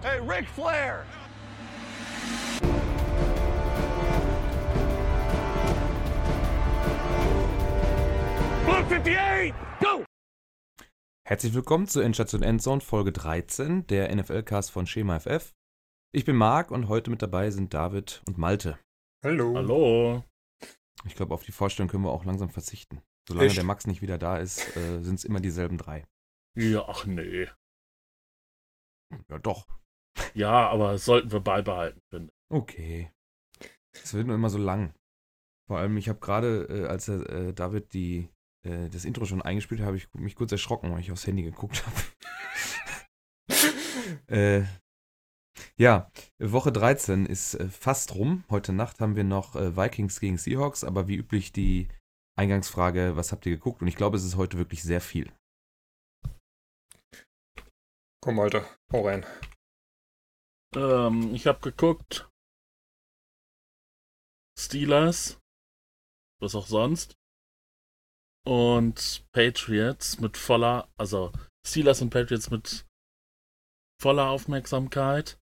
Hey, Ric Flair! Blue 58, go! Herzlich willkommen zur Endstation Endzone Folge 13, der NFL-Cast von Schema FF. Ich bin Marc und heute mit dabei sind David und Malte. Hallo. Hallo. Ich glaube, auf die Vorstellung können wir auch langsam verzichten. Solange Echt? der Max nicht wieder da ist, äh, sind es immer dieselben drei. Ja, ach nee. Ja, doch. Ja, aber das sollten wir beibehalten, finde ich. Okay. Es wird nur immer so lang. Vor allem, ich habe gerade, äh, als äh, David die, äh, das Intro schon eingespielt hat, habe ich mich kurz erschrocken, weil ich aufs Handy geguckt habe. äh, ja, Woche 13 ist äh, fast rum. Heute Nacht haben wir noch äh, Vikings gegen Seahawks, aber wie üblich die Eingangsfrage, was habt ihr geguckt? Und ich glaube, es ist heute wirklich sehr viel. Komm, Alter, hau rein. Ähm, ich habe geguckt. Steelers. Was auch sonst. Und Patriots mit voller, also Steelers und Patriots mit voller Aufmerksamkeit.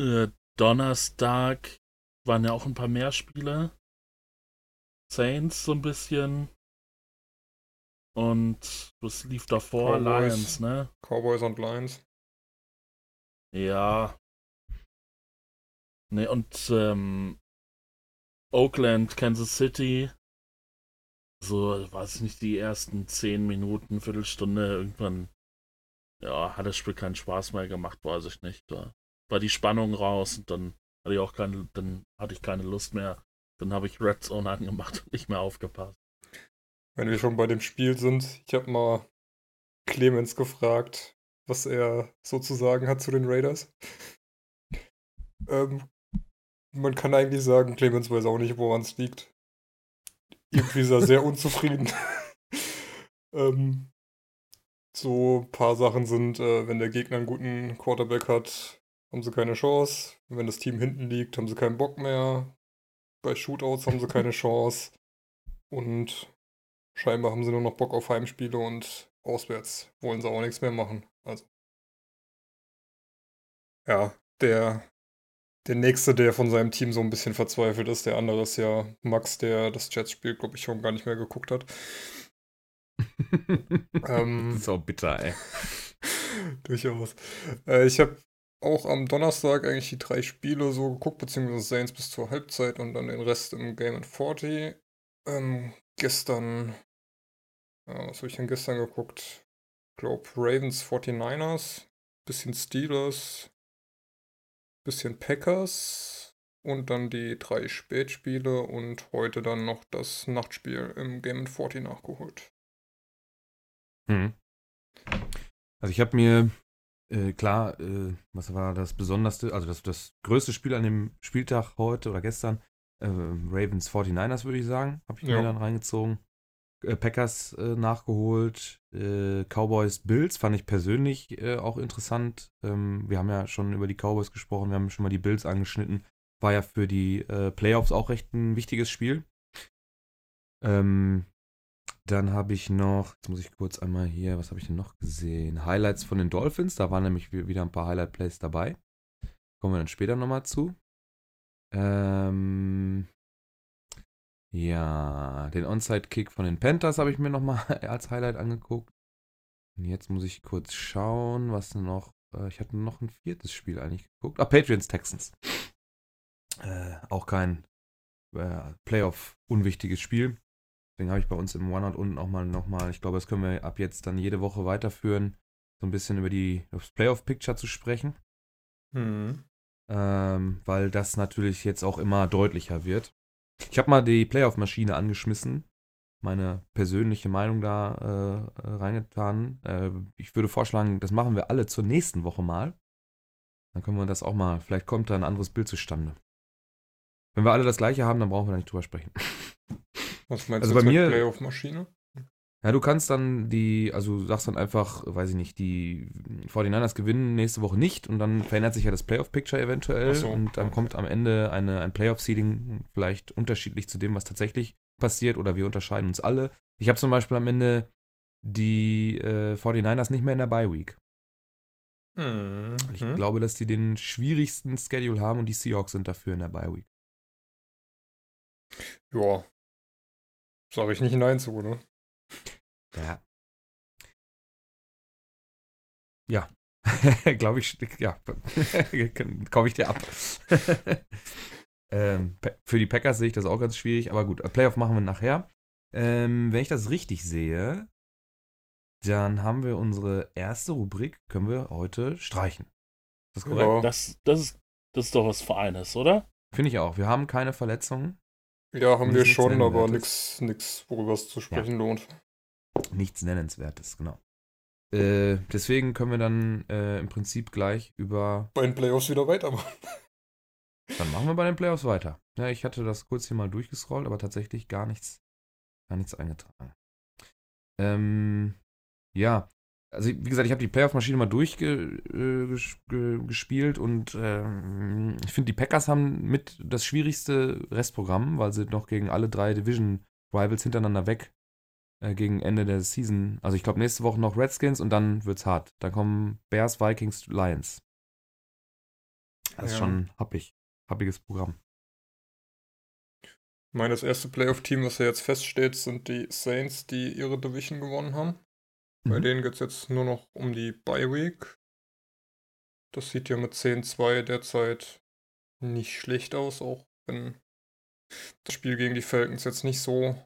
Äh, Donnerstag waren ja auch ein paar mehr Spiele. Saints so ein bisschen. Und was lief davor? Cowboys. Lions, ne? Cowboys und Lions. Ja. Ne, und ähm, Oakland, Kansas City. So, weiß ich nicht, die ersten zehn Minuten, Viertelstunde, irgendwann, ja, hat das Spiel keinen Spaß mehr gemacht, weiß ich nicht. Da war die Spannung raus und dann hatte ich auch keine, dann hatte ich keine Lust mehr. Dann habe ich Red Zone angemacht und nicht mehr aufgepasst. Wenn wir schon bei dem Spiel sind, ich habe mal Clemens gefragt, was er sozusagen hat zu den Raiders. Ähm, man kann eigentlich sagen, Clemens weiß auch nicht, woran es liegt. Irgendwie ist er sehr unzufrieden. ähm, so ein paar Sachen sind, äh, wenn der Gegner einen guten Quarterback hat, haben sie keine Chance. Wenn das Team hinten liegt, haben sie keinen Bock mehr. Bei Shootouts haben sie keine Chance. Und scheinbar haben sie nur noch Bock auf Heimspiele und auswärts wollen sie auch nichts mehr machen. Also. Ja, der, der nächste, der von seinem Team so ein bisschen verzweifelt ist, der andere ist ja Max, der das Jets-Spiel, glaube ich, schon gar nicht mehr geguckt hat. Ähm. auch bitter, ey. Durchaus. Äh, ich habe auch am Donnerstag eigentlich die drei Spiele so geguckt, beziehungsweise Saints bis zur Halbzeit und dann den Rest im Game in 40. Ähm, gestern, ja, was habe ich denn gestern geguckt? Ich glaube Ravens 49ers, bisschen Steelers, bisschen Packers und dann die drei Spätspiele und heute dann noch das Nachtspiel im Game in 40 nachgeholt. Mhm. Also ich habe mir, äh, klar, äh, was war das Besonderste, also das, das größte Spiel an dem Spieltag heute oder gestern, äh, Ravens 49ers würde ich sagen, habe ich Ja. mir dann reingezogen. Äh, Packers äh, nachgeholt, äh, Cowboys Bills fand ich persönlich äh, auch interessant. Ähm, wir haben ja schon über die Cowboys gesprochen, wir haben schon mal die Bills angeschnitten. War ja für die äh, Playoffs auch recht ein wichtiges Spiel. Ähm, dann habe ich noch, jetzt muss ich kurz einmal hier, was habe ich denn noch gesehen? Highlights von den Dolphins, da waren nämlich wi- wieder ein paar Highlight-Plays dabei. Kommen wir dann später nochmal zu. Ähm, ja, den Onside-Kick von den Panthers habe ich mir nochmal als Highlight angeguckt. Und jetzt muss ich kurz schauen, was noch. Äh, ich hatte noch ein viertes Spiel eigentlich geguckt. Ah, Patriots Texans. Äh, auch kein äh, Playoff-unwichtiges Spiel. Deswegen habe ich bei uns im OneNote unten auch mal nochmal, ich glaube, das können wir ab jetzt dann jede Woche weiterführen, so ein bisschen über die das Playoff-Picture zu sprechen. Hm. Ähm, weil das natürlich jetzt auch immer deutlicher wird. Ich habe mal die Playoff-Maschine angeschmissen, meine persönliche Meinung da äh, äh, reingetan. Äh, ich würde vorschlagen, das machen wir alle zur nächsten Woche mal. Dann können wir das auch mal, vielleicht kommt da ein anderes Bild zustande. Wenn wir alle das gleiche haben, dann brauchen wir da nicht drüber sprechen. Was meinst Also du bei jetzt mir- mit Playoff-Maschine? Ja, du kannst dann die, also sagst dann einfach, weiß ich nicht, die 49ers gewinnen nächste Woche nicht und dann verändert sich ja das Playoff-Picture eventuell so, und dann okay. kommt am Ende eine, ein Playoff-Seeding vielleicht unterschiedlich zu dem, was tatsächlich passiert oder wir unterscheiden uns alle. Ich habe zum Beispiel am Ende die äh, 49ers nicht mehr in der Bye-Week. Mhm. Ich glaube, dass die den schwierigsten Schedule haben und die Seahawks sind dafür in der Bye Week. Ja. Sag ich nicht Nein zu, ne? Ja. Ja. glaube ich, ja. Kaufe ich dir ab. ähm, für die Packers sehe ich das auch ganz schwierig, aber gut, Playoff machen wir nachher. Ähm, wenn ich das richtig sehe, dann haben wir unsere erste Rubrik, können wir heute streichen. Ist das korrekt? Ja. Das, das, ist, das ist doch was Feines, oder? Finde ich auch. Wir haben keine Verletzungen. Ja, haben wir schon, aber nichts, worüber es zu sprechen ja. lohnt. Nichts Nennenswertes, genau. Äh, deswegen können wir dann äh, im Prinzip gleich über. Bei den Playoffs wieder weitermachen. Dann machen wir bei den Playoffs weiter. Ja, ich hatte das kurz hier mal durchgescrollt, aber tatsächlich gar nichts, gar nichts eingetragen. Ähm, ja, also wie gesagt, ich habe die Playoff-Maschine mal durchgespielt äh, und äh, ich finde, die Packers haben mit das schwierigste Restprogramm, weil sie noch gegen alle drei Division-Rivals hintereinander weg äh, gegen Ende der Season. Also ich glaube, nächste Woche noch Redskins und dann wird's hart. Dann kommen Bears, Vikings, Lions. Das ist schon happig. Happiges Programm. Ich meine, das erste Playoff-Team, was ja jetzt feststeht, sind die Saints, die ihre Division gewonnen haben. Mhm. Bei denen geht es jetzt nur noch um die Bye Week. Das sieht ja mit 10-2 derzeit nicht schlecht aus, auch wenn das Spiel gegen die Falcons jetzt nicht so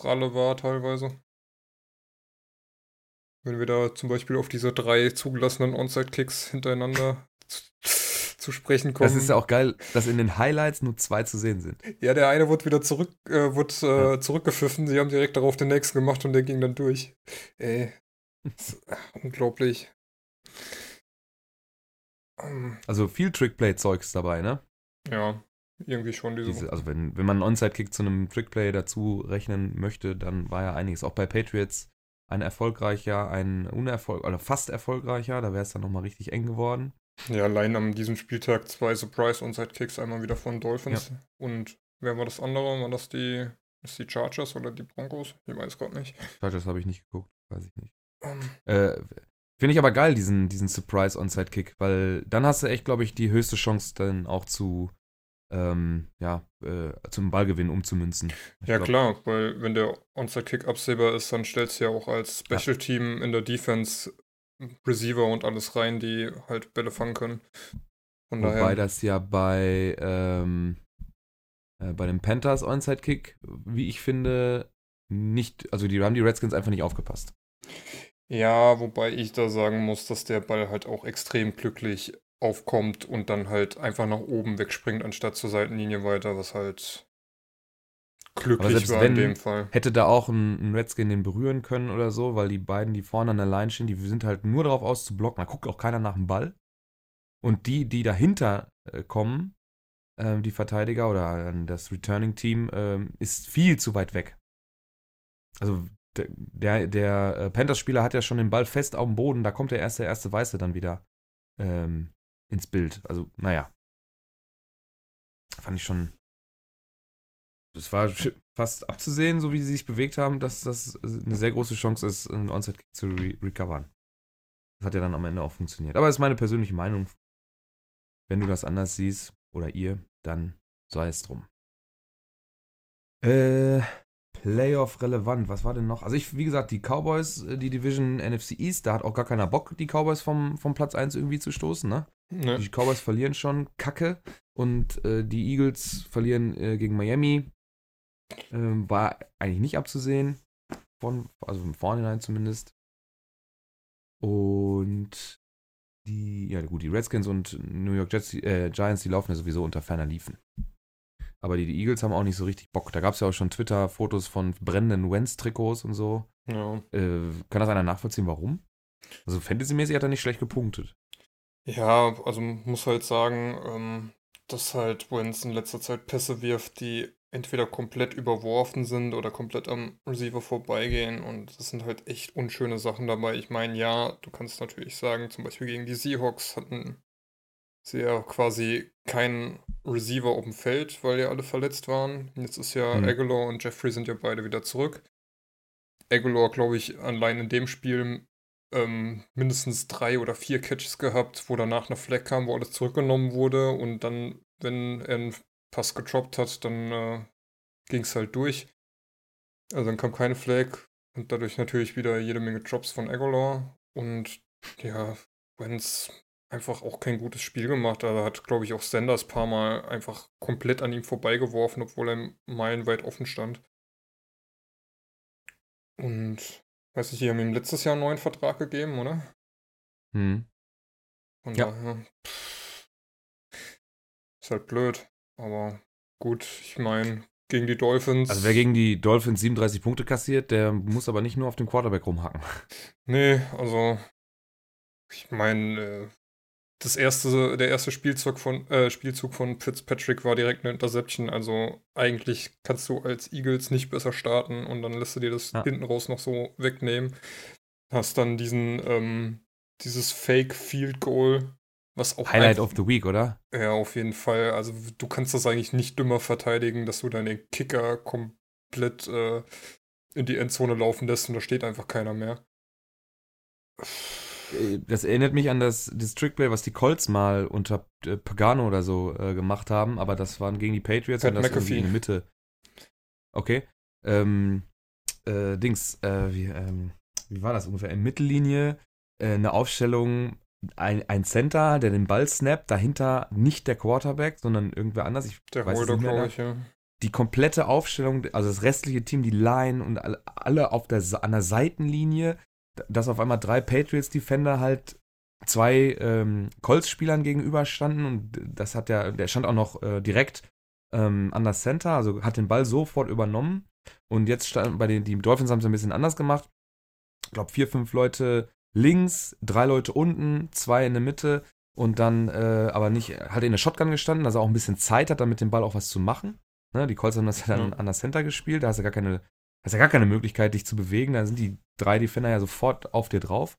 pralle war teilweise. Wenn wir da zum Beispiel auf diese drei zugelassenen Onside-Kicks hintereinander zu sprechen kommen. Das ist ja auch geil, dass in den Highlights nur zwei zu sehen sind. Ja, der eine wurde wieder zurück, äh, wurde, äh, ja. zurückgepfiffen. Sie haben direkt darauf den nächsten gemacht und der ging dann durch. Ey, unglaublich. Ähm. also viel Trickplay-Zeugs dabei, ne? Ja, irgendwie schon diese. diese also wenn, wenn man einen Onside-Kick zu einem Trickplay dazu rechnen möchte, dann war ja einiges. Auch bei Patriots ein erfolgreicher, ein unerfolg oder fast erfolgreicher, da wäre es dann nochmal richtig eng geworden. Ja, allein an diesem Spieltag zwei Surprise-Onside-Kicks, einmal wieder von Dolphins. Ja. Und wer war das andere? War das die, das die Chargers oder die Broncos? Ich weiß gerade nicht. Chargers habe ich nicht geguckt, weiß ich nicht. Um. Ähm. Äh, Finde ich aber geil, diesen, diesen Surprise-Onside-Kick, weil dann hast du echt, glaube ich, die höchste Chance dann auch zu, ähm, ja, äh, zum Ballgewinn umzumünzen. Ich ja, glaub, klar, weil wenn der Onside-Kick absehbar ist, dann stellst du ja auch als Special-Team ja. in der Defense Receiver und alles rein, die halt Bälle fangen können. Von Wobei daher, das ja bei, ähm, äh, bei dem Panthers Onside-Kick, wie ich finde, nicht, also die haben die Redskins einfach nicht aufgepasst. Ja, wobei ich da sagen muss, dass der Ball halt auch extrem glücklich aufkommt und dann halt einfach nach oben wegspringt, anstatt zur Seitenlinie weiter, was halt glücklich war in dem Fall. Hätte da auch ein, ein, Redskin den berühren können oder so, weil die beiden, die vorne an der Line stehen, die sind halt nur darauf aus zu blocken. Da guckt auch keiner nach dem Ball. Und die, die dahinter äh, kommen, äh, die Verteidiger oder äh, das Returning-Team, ähm, ist viel zu weit weg. Also der, der, der äh, Panthers-Spieler hat ja schon den Ball fest auf dem Boden, da kommt der erste, erste Weiße dann wieder ähm, ins Bild. Also, naja. Fand ich schon es war fast abzusehen, so wie sie sich bewegt haben, dass das eine sehr große Chance ist, einen Onside-Kick zu re recovern. Das hat ja dann am Ende auch funktioniert. Aber das ist meine persönliche Meinung. Wenn du das anders siehst, oder ihr, dann sei es drum. Äh, Playoff relevant, was war denn noch? Also ich, wie gesagt, die Cowboys, äh, die Division NFC East, da hat auch gar keiner Bock, die Cowboys vom, vom Platz 1 irgendwie zu stoßen, ne? Nee. Die Cowboys verlieren schon Kacke und äh, die Eagles verlieren äh, gegen Miami. Ähm, war eigentlich nicht abzusehen. Von, also im Vorhinein zumindest. Und die, ja gut, die Redskins und New York Jets, äh, Giants, die laufen ja sowieso unter ferner Liefen. Aber die, die Eagles haben auch nicht so richtig Bock. Da gab es ja auch schon Twitter-Fotos von brennenden Wentz-Trikots und so. Ja. Äh, kann das einer nachvollziehen, warum? Also Fantasy-mäßig hat er nicht schlecht gepunktet. Ja, also muss halt sagen, ähm, dass halt Wentz in letzter Zeit Pässe wirft, die entweder komplett überworfen sind oder komplett am Receiver vorbeigehen. Und das sind halt echt unschöne Sachen dabei. Ich meine, ja, du kannst natürlich sagen, zum Beispiel gegen die Seahawks hatten sie ja quasi keinen Receiver auf dem Feld, weil ja alle verletzt waren. Jetzt ist ja mhm. Aguilar und Jeffrey sind ja beide wieder zurück. Aguilar, glaube ich, allein in dem Spiel ähm, mindestens drei oder vier Catches gehabt, wo danach eine Flag kam, wo alles zurückgenommen wurde und dann, wenn er einen Pass getroppt hat, dann äh, ging es halt durch. Also dann kam keine Flag und dadurch natürlich wieder jede Menge Drops von Aguilar und ja, Wenz einfach auch kein gutes Spiel gemacht. Also hat, glaube ich, auch Sanders paar Mal einfach komplett an ihm vorbeigeworfen, obwohl er meilenweit offen stand. Und weiß ich, die haben ihm letztes Jahr einen neuen Vertrag gegeben, oder? Hm. Von Ja. daher. Ist halt blöd. Aber gut, ich meine, gegen die Dolphins. Also wer gegen die Dolphins 37 Punkte kassiert, der muss aber nicht nur auf dem Quarterback rumhacken. Nee, also. Ich meine, äh, das erste, der erste Spielzug von, äh, Spielzug von Fitzpatrick war direkt eine Interception. Also eigentlich kannst du als Eagles nicht besser starten und dann lässt du dir das Ja. hinten raus noch so wegnehmen. Hast dann diesen, ähm, dieses Fake Field Goal, was auch Highlight einfach- of the Week, oder? Ja, auf jeden Fall. Also du kannst das eigentlich nicht dümmer verteidigen, dass du deine Kicker komplett äh, in die Endzone laufen lässt und da steht einfach keiner mehr. Äh, Das erinnert mich an das, das Trickplay, was die Colts mal unter äh, Pagano oder so äh, gemacht haben, aber das waren gegen die Patriots Pat und das irgendwie McAfee. in der Mitte. Okay. Ähm, äh, Dings, äh, wie, ähm, wie war das ungefähr? In Mittellinie äh, eine Aufstellung, ein, ein Center, der den Ball snappt, dahinter nicht der Quarterback, sondern irgendwer anders. Ich Der weiß Holder, glaube ich, ja. die komplette Aufstellung, also das restliche Team, die Line und alle, auf der, an der Seitenlinie, dass auf einmal drei Patriots-Defender halt zwei ähm, Colts-Spielern gegenüberstanden und das hat der, der stand auch noch äh, direkt ähm, an das Center, also hat den Ball sofort übernommen und jetzt stand bei den, die Dolphins haben es ein bisschen anders gemacht. Ich glaube, vier, fünf Leute links, drei Leute unten, zwei in der Mitte und dann äh, aber nicht, halt in der Shotgun gestanden, dass er auch ein bisschen Zeit hat, damit den Ball auch was zu machen. Ne, die Colts haben das ja dann Ja. an das Center gespielt, da hast du gar keine, hast ja gar keine Möglichkeit, dich zu bewegen. Da sind die drei Defender ja sofort auf dir drauf.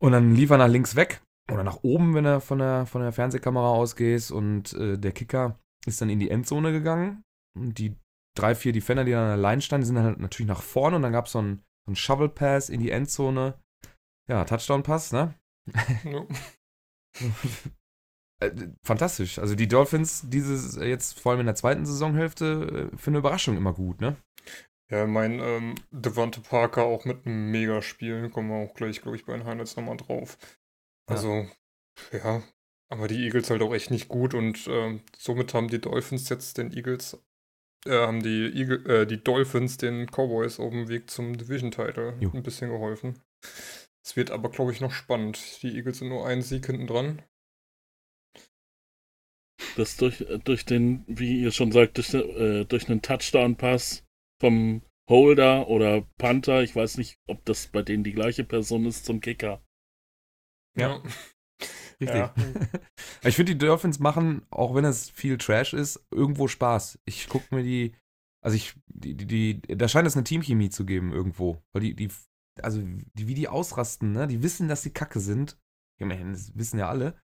Und dann lief er nach links weg oder nach oben, wenn er von der, von der Fernsehkamera ausgehst und äh, der Kicker ist dann in die Endzone gegangen. Und die drei, vier Defender, die dann Line standen, die sind dann halt natürlich nach vorne und dann gab es so einen, so einen Shovel Pass in die Endzone. Ja, Touchdown-Pass, ne? Ja. Äh, Fantastisch. Also die Dolphins dieses äh, jetzt vor allem in der zweiten Saisonhälfte äh, für eine Überraschung immer gut, ne? Ja, mein ähm, Devante Parker auch mit einem Megaspiel. Kommen wir auch gleich, glaube ich, bei den Highlights nochmal drauf. Ja. Also, ja. Aber die Eagles halt auch echt nicht gut und ähm, somit haben die Dolphins jetzt den Eagles, äh, haben die, Eagle, äh, die Dolphins den Cowboys auf dem Weg zum Division-Title ein bisschen geholfen. Es wird aber, glaube ich, noch spannend. Die Eagles sind nur einen Sieg hinten dran. Das durch, durch den, wie ihr schon sagt, durch, äh, durch einen Touchdown-Pass vom Holder oder Panther, ich weiß nicht, ob das bei denen die gleiche Person ist, zum Kicker. Ja. Richtig. Ja. ich finde, die Dolphins machen, auch wenn es viel Trash ist, irgendwo Spaß. Ich gucke mir die, also ich, die, die, die, da scheint es eine Teamchemie zu geben irgendwo. Weil die, die, also die, wie die ausrasten, ne? Die wissen, dass sie kacke sind. Ich meine, das wissen ja alle.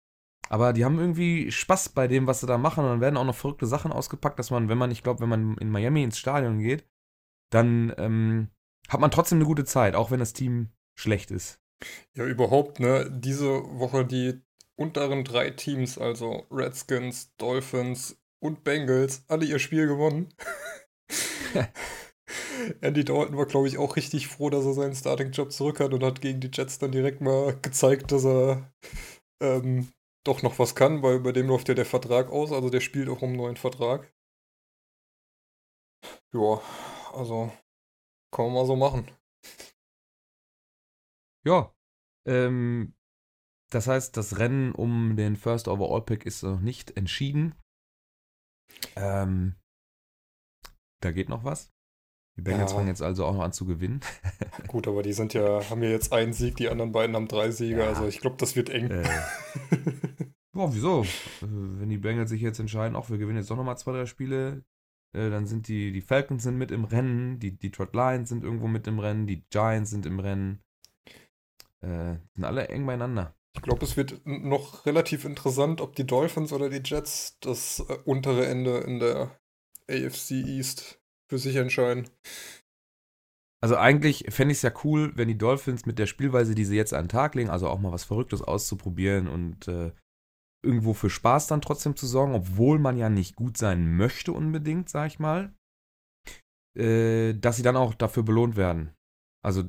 Aber die haben irgendwie Spaß bei dem, was sie da machen. Und dann werden auch noch verrückte Sachen ausgepackt, dass man, wenn man, ich glaube, wenn man in Miami ins Stadion geht, dann ähm, hat man trotzdem eine gute Zeit, auch wenn das Team schlecht ist. Ja, überhaupt, ne? Diese Woche die unteren drei Teams, also Redskins, Dolphins und Bengals, alle ihr Spiel gewonnen. Andy Dalton war, glaube ich, auch richtig froh, dass er seinen Starting-Job zurück hat und hat gegen die Jets dann direkt mal gezeigt, dass er ähm, doch noch was kann, weil bei dem läuft ja der Vertrag aus, also der spielt auch um einen neuen Vertrag. Ja, also kann man mal so machen. Ja. Ähm, das heißt, das Rennen um den First Overall Pick ist noch nicht entschieden. Ähm, da geht noch was. Die Bengals Ja. fangen jetzt also auch noch an zu gewinnen. Gut, aber die sind ja, haben ja jetzt einen Sieg, die anderen beiden haben drei Siege, Ja. also ich glaube, das wird eng. Äh, boah, wieso? Wenn die Bengals sich jetzt entscheiden, auch wir gewinnen jetzt doch nochmal zwei, drei Spiele, äh, dann sind die, die Falcons sind mit im Rennen, die Detroit Lions sind irgendwo mit im Rennen, die Giants sind im Rennen. Äh, sind alle eng beieinander. Ich glaube, es wird noch relativ interessant, ob die Dolphins oder die Jets das äh, untere Ende in der AFC East für sich entscheiden. Also eigentlich fände ich es ja cool, wenn die Dolphins mit der Spielweise, die sie jetzt an den Tag legen, also auch mal was Verrücktes auszuprobieren und äh, irgendwo für Spaß dann trotzdem zu sorgen, obwohl man ja nicht gut sein möchte unbedingt, sag ich mal, äh, dass sie dann auch dafür belohnt werden. Also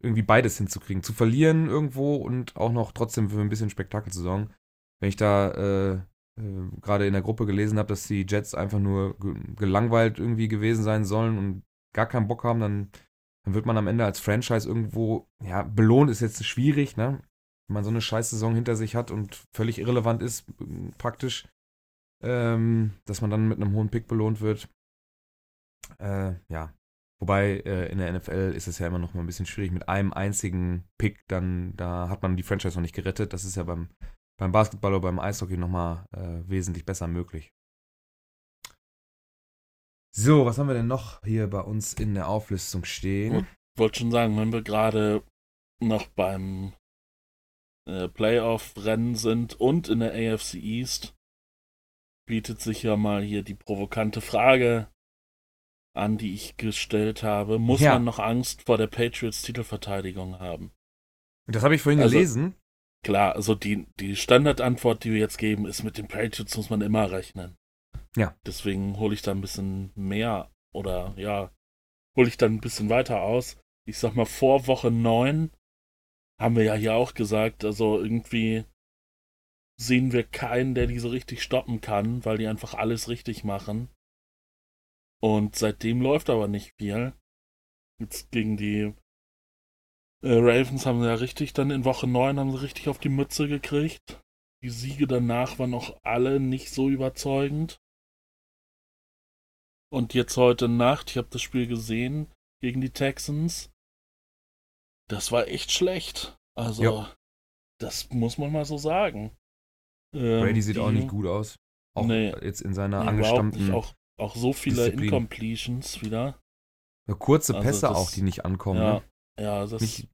irgendwie beides hinzukriegen. Zu verlieren irgendwo und auch noch trotzdem für ein bisschen Spektakel zu sorgen. Wenn ich da äh, äh, gerade in der Gruppe gelesen habe, dass die Jets einfach nur gelangweilt irgendwie gewesen sein sollen und gar keinen Bock haben, dann, dann wird man am Ende als Franchise irgendwo, ja, belohnt ist jetzt schwierig, ne? Wenn man so eine Scheißsaison hinter sich hat und völlig irrelevant ist, praktisch, ähm, dass man dann mit einem hohen Pick belohnt wird. Äh, ja. Wobei äh, in der NFL ist es ja immer noch mal ein bisschen schwierig mit einem einzigen Pick, dann da hat man die Franchise noch nicht gerettet. Das ist ja beim, beim Basketball oder beim Eishockey nochmal äh, wesentlich besser möglich. So, was haben wir denn noch hier bei uns in der Auflistung stehen? Ich wollte schon sagen, wenn wir gerade noch beim äh, Playoff-Rennen sind und in der AFC East, bietet sich ja mal hier die provokante Frage an, die ich gestellt habe. Muss Ja. man noch Angst vor der Patriots-Titelverteidigung haben? Das habe ich vorhin Also- gelesen. Klar, also die, die Standardantwort, die wir jetzt geben, ist, mit den Patriots muss man immer rechnen. Ja. Deswegen hole ich da ein bisschen mehr oder ja, hole ich dann ein bisschen weiter aus. Ich sag mal, vor Woche 9 haben wir ja hier auch gesagt, also irgendwie sehen wir keinen, der die so richtig stoppen kann, weil die einfach alles richtig machen. Und seitdem läuft aber nicht viel. Jetzt gegen die äh, Ravens haben sie ja richtig dann in Woche 9 haben sie richtig auf die Mütze gekriegt. Die Siege danach waren auch alle nicht so überzeugend. Und jetzt heute Nacht, ich habe das Spiel gesehen gegen die Texans. Das war echt schlecht. Also, Ja. das muss man mal so sagen. Ähm, Brady sieht die- auch nicht gut aus. Auch Nee. jetzt in seiner Nee, angestammten Auch, auch so viele Disziplin. Incompletions wieder. kurze Also Pässe das- auch, die nicht ankommen. Ja, Ne? Ja, das Nicht,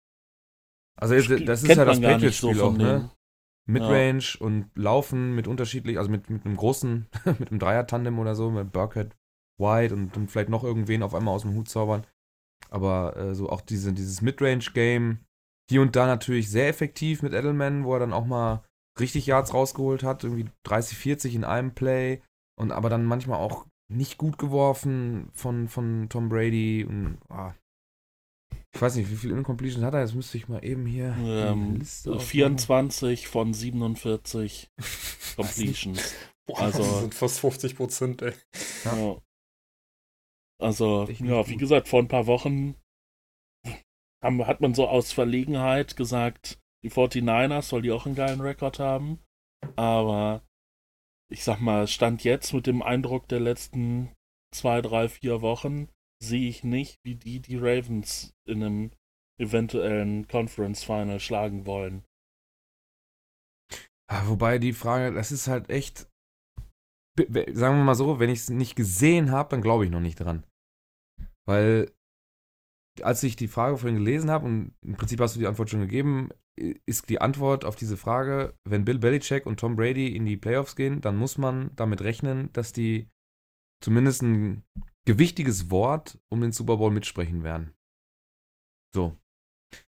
also jetzt, das ist ja das nicht so Patriots-Spiel auch, ne? Midrange und Laufen mit unterschiedlich, also mit, mit einem großen, mit einem Dreier-Tandem oder so, mit Burkhead, White und, und vielleicht noch irgendwen auf einmal aus dem Hut zaubern. Aber äh, so auch diese, dieses Midrange-Game, hier und da natürlich sehr effektiv mit Edelman, wo er dann auch mal richtig Yards rausgeholt hat, irgendwie 30, 40 in einem Play und aber dann manchmal auch nicht gut geworfen von, von Tom Brady und ah. Ich weiß nicht, wie viele Incompletions hat er? Jetzt müsste ich mal eben hier Ähm, Liste aufmachen. 24 von 47 Completions. Boah, Also- das sind fast 50 Prozent, ey. Ja. Also, ja, wie gesagt, vor ein paar Wochen haben, hat man so aus Verlegenheit gesagt, die 49ers, weil die auch einen geilen Rekord haben. Aber ich sag mal, Stand jetzt mit dem Eindruck der letzten zwei, drei, vier Wochen sehe ich nicht, wie die die Ravens in einem eventuellen Conference Final schlagen wollen. Ah, wobei die Frage, das ist halt echt, sagen wir mal so, wenn ich es nicht gesehen habe, dann glaube ich noch nicht dran. Weil, als ich die Frage vorhin gelesen habe, und im Prinzip hast du die Antwort schon gegeben, ist die Antwort auf diese Frage, wenn Bill Belichick und Tom Brady in die Playoffs gehen, dann muss man damit rechnen, dass die zumindest ein gewichtiges Wort um den Super Bowl mitsprechen werden. So.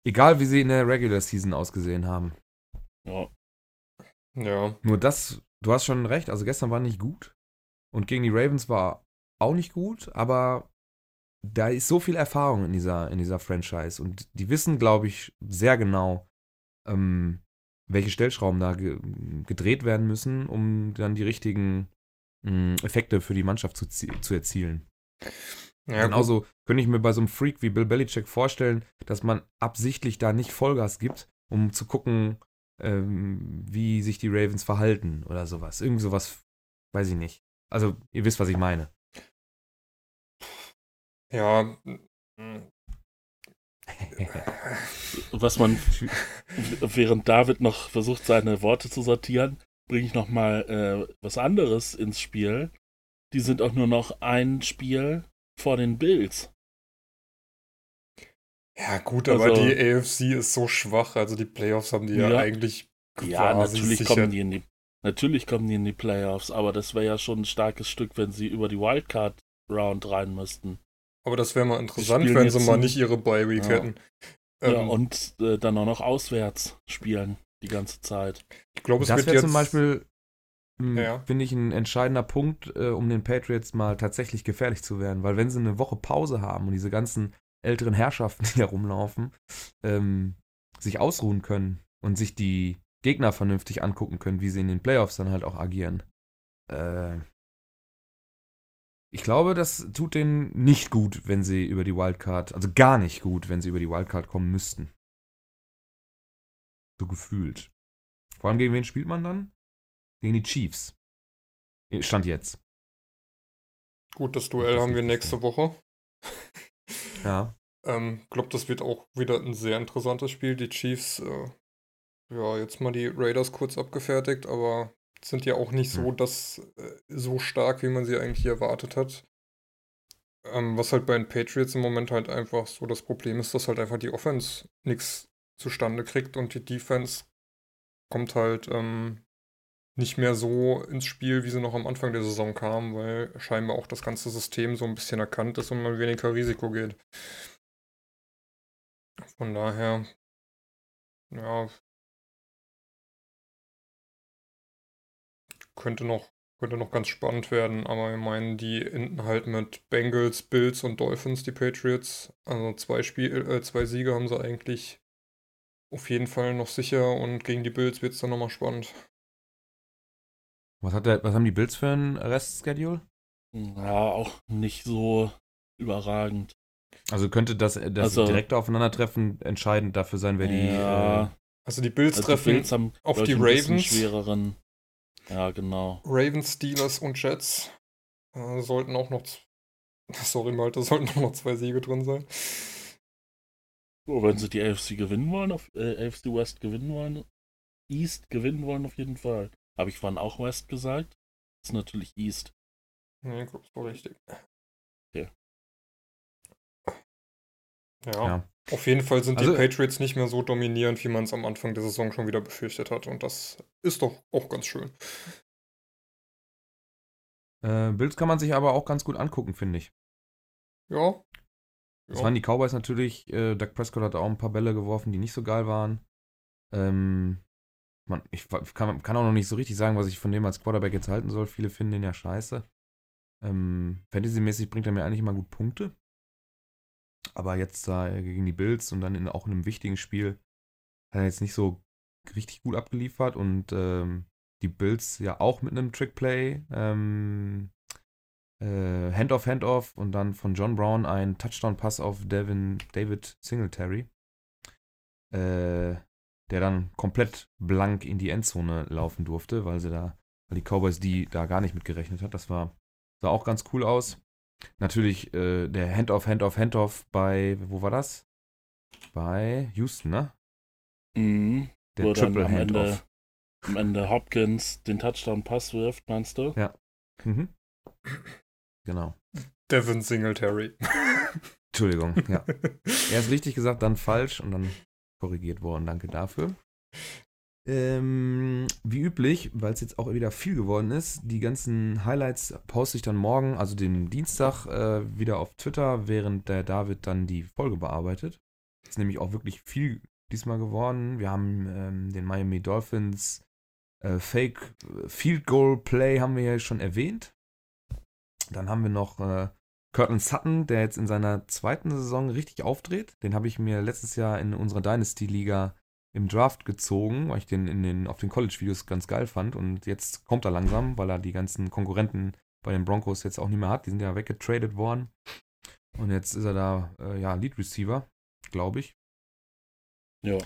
Egal, wie sie in der Regular Season ausgesehen haben. Ja. Ja. Nur das, du hast schon recht, also gestern war nicht gut. Und gegen die Ravens war auch nicht gut, aber da ist so viel Erfahrung in dieser, in dieser Franchise. Und die wissen, glaube ich, sehr genau, ähm, welche Stellschrauben da ge gedreht werden müssen, um dann die richtigen mh, Effekte für die Mannschaft zu, zu erzielen. Ja gut. Genauso könnte ich mir bei so einem Freak wie Bill Belichick vorstellen, dass man absichtlich da nicht Vollgas gibt, um zu gucken, ähm, wie sich die Ravens verhalten oder sowas. Irgendwie sowas, weiß ich nicht. Also, ihr wisst, was ich meine. Ja. Was man während David noch versucht, seine Worte zu sortieren, bringe ich noch mal äh, was anderes ins Spiel. Die sind auch nur noch ein Spiel vor den Bills. Ja, gut, aber Also- die AFC ist so schwach. Also die Playoffs haben die ja, Ja. eigentlich Ja, quasi natürlich sicher. kommen die in die natürlich kommen die in die Playoffs, aber das wäre ja schon ein starkes Stück, wenn sie über die Wildcard Round rein müssten. Aber das wäre mal interessant, wenn sie mal nicht ihre Bye-Week Ja. hätten. ja, Ähm, und äh, dann auch noch auswärts spielen die ganze Zeit. ich glaube, es Das wird wäre jetzt zum Beispiel, Ja. finde ich, ein entscheidender Punkt, äh, um den Patriots mal tatsächlich gefährlich zu werden. Weil wenn sie eine Woche Pause haben und diese ganzen älteren Herrschaften, die da rumlaufen, ähm, sich ausruhen können und sich die Gegner vernünftig angucken können, wie sie in den Playoffs dann halt auch agieren. Äh, ich glaube, das tut denen nicht gut, wenn sie über die Wildcard, also gar nicht gut, wenn sie über die Wildcard kommen müssten. So gefühlt. Vor allem gegen wen spielt man dann? Gegen die Chiefs. Stand jetzt. gut, das Duell Das haben wir nächste Woche. Ja. Ähm, glaube, das wird auch wieder ein sehr interessantes Spiel. Die Chiefs, äh, ja, jetzt mal die Raiders kurz abgefertigt, aber sind ja auch nicht so, Hm. das, äh, so stark, wie man sie eigentlich erwartet hat. Ähm, was halt bei den Patriots im Moment halt einfach so das Problem ist, dass halt einfach die Offense nichts zustande kriegt und die Defense kommt halt ähm, nicht mehr so ins Spiel, wie sie noch am Anfang der Saison kam, weil scheinbar auch das ganze System so ein bisschen erkannt ist und man weniger Risiko geht. Von daher, ja, könnte noch, könnte noch ganz spannend werden, aber wir meinen, die enden halt mit Bengals, Bills und Dolphins, die Patriots. Also zwei Spiel, äh, zwei Siege haben sie eigentlich auf jeden Fall noch sicher und gegen die Bills wird es dann nochmal spannend. Was, hat der, was haben die Bills für ein Restschedule? Ja, auch nicht so überragend. Also könnte das, das Also- direkte Aufeinandertreffen entscheidend dafür sein, wer die. Äh, ja, Also die Bills also treffen die Bills haben auf die Ravens. schwereren. Ja, genau. Ravens, Steelers und Jets. Äh, sollten auch noch, sorry Malte, sollten auch noch zwei Siege drin sein. So, wenn sie die AFC gewinnen wollen, auf, äh, AFC West gewinnen wollen, East gewinnen wollen auf jeden Fall. Habe ich vorhin auch West gesagt? Das ist natürlich East. Nee, das war richtig. Okay. Ja, ja. auf jeden Fall sind Also- die Patriots nicht mehr so dominierend, wie man es am Anfang der Saison schon wieder befürchtet hat. Und das ist doch auch ganz schön. Äh, Bills kann man sich aber auch ganz gut angucken, finde ich. Ja. Das Ja. waren die Cowboys natürlich. Äh, Doug Prescott hat auch ein paar Bälle geworfen, die nicht so geil waren. Ähm, man, ich kann, kann auch noch nicht so richtig sagen, was ich von dem als Quarterback jetzt halten soll. Viele finden den ja scheiße. Ähm, Fantasy-mäßig bringt er mir eigentlich immer gut Punkte. Aber jetzt äh, gegen die Bills und dann in, auch in einem wichtigen Spiel hat er jetzt nicht so richtig gut abgeliefert und ähm, die Bills ja auch mit einem Trickplay. Ähm, äh, Handoff, Handoff und dann von John Brown ein Touchdown-Pass auf Devin, David Singletary, äh, der dann komplett blank in die Endzone laufen durfte, weil sie da, weil die Cowboys die da gar nicht mit gerechnet hat. Das war, sah auch ganz cool aus. Natürlich äh, der Handoff, Handoff, Handoff bei, wo war das? Bei Houston, ne? Mhm. Der Wo dann Triple am Ende, Handoff. am Ende Hopkins den Touchdown-Pass wirft, meinst du? Mhm. Genau. Devin Singletary. Entschuldigung, ja. Erst richtig gesagt, dann falsch und dann korrigiert worden. Danke dafür. Ähm, wie üblich, weil es jetzt auch wieder viel geworden ist, die ganzen Highlights poste ich dann morgen, also den Dienstag, äh, wieder auf Twitter, während der David dann die Folge bearbeitet. Ist nämlich auch wirklich viel diesmal geworden. Wir haben ähm, den Miami Dolphins äh, Fake Field Goal Play haben wir ja schon erwähnt. Dann haben wir noch äh, Curtin Sutton, der jetzt in seiner zweiten Saison richtig aufdreht. Den habe ich mir letztes Jahr in unserer Dynasty-Liga im Draft gezogen, weil ich den, in den auf den College-Videos ganz geil fand. Und jetzt kommt er langsam, weil er die ganzen Konkurrenten bei den Broncos jetzt auch nicht mehr hat. Die sind ja weggetradet worden. Und jetzt ist er da, äh, ja, Lead Receiver, glaube ich. Ja.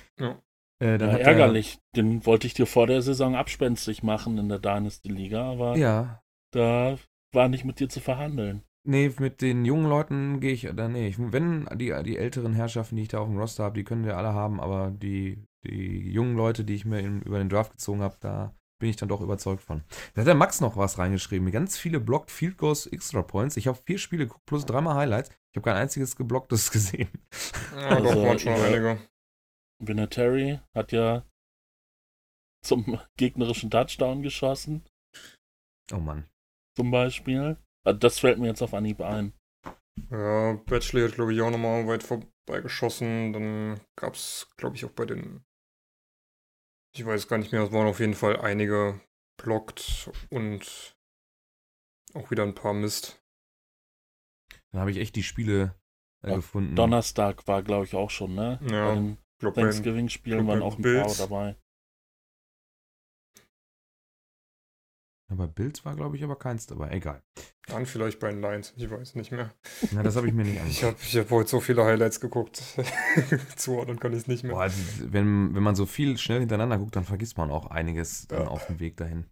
Äh, dann ja hat er- ärgerlich. Den wollte ich dir vor der Saison abspenstig machen in der Dynasty-Liga, aber Ja, da war nicht mit dir zu verhandeln. Nee, mit den jungen Leuten gehe ich da, nee, ich, wenn die, die älteren Herrschaften, die ich da auf dem Roster habe, die können wir alle haben, aber die, die jungen Leute, die ich mir in, über den Draft gezogen habe, da bin ich dann doch überzeugt von. Da hat der Max noch was reingeschrieben. Ganz viele Blocked Field Goals Extra Points. Ich habe vier Spiele geguckt, plus dreimal Highlights. Ich habe kein einziges geblocktes gesehen. Ja, Also, doch, waren schon einige. Vinatieri hat ja zum gegnerischen Touchdown geschossen, Oh Mann. zum Beispiel. Also Das fällt mir jetzt auf Anhieb ein. Ja, Batchley hat, glaube ich, auch nochmal weit vorbeigeschossen. Dann gab es, glaube ich, auch bei den. Ich weiß gar nicht mehr, es waren auf jeden Fall einige blockt und auch wieder ein paar Mist. Dann habe ich echt die Spiele äh, Ja, gefunden. Donnerstag war, glaube ich, auch schon, ne? Ja, Bei den Thanksgiving-Spielen waren auch ein Bills. paar dabei. Aber Bills war, glaube ich, aber keins dabei. Egal. Dann vielleicht bei den Lions, ich weiß nicht mehr. Na, das habe ich mir nicht Ich angeguckt. habe ich hab heute so viele Highlights geguckt. Zuordnen kann ich es nicht mehr. Boah, also, wenn, wenn man so viel schnell hintereinander guckt, dann vergisst man auch einiges Ja. auf dem Weg dahin.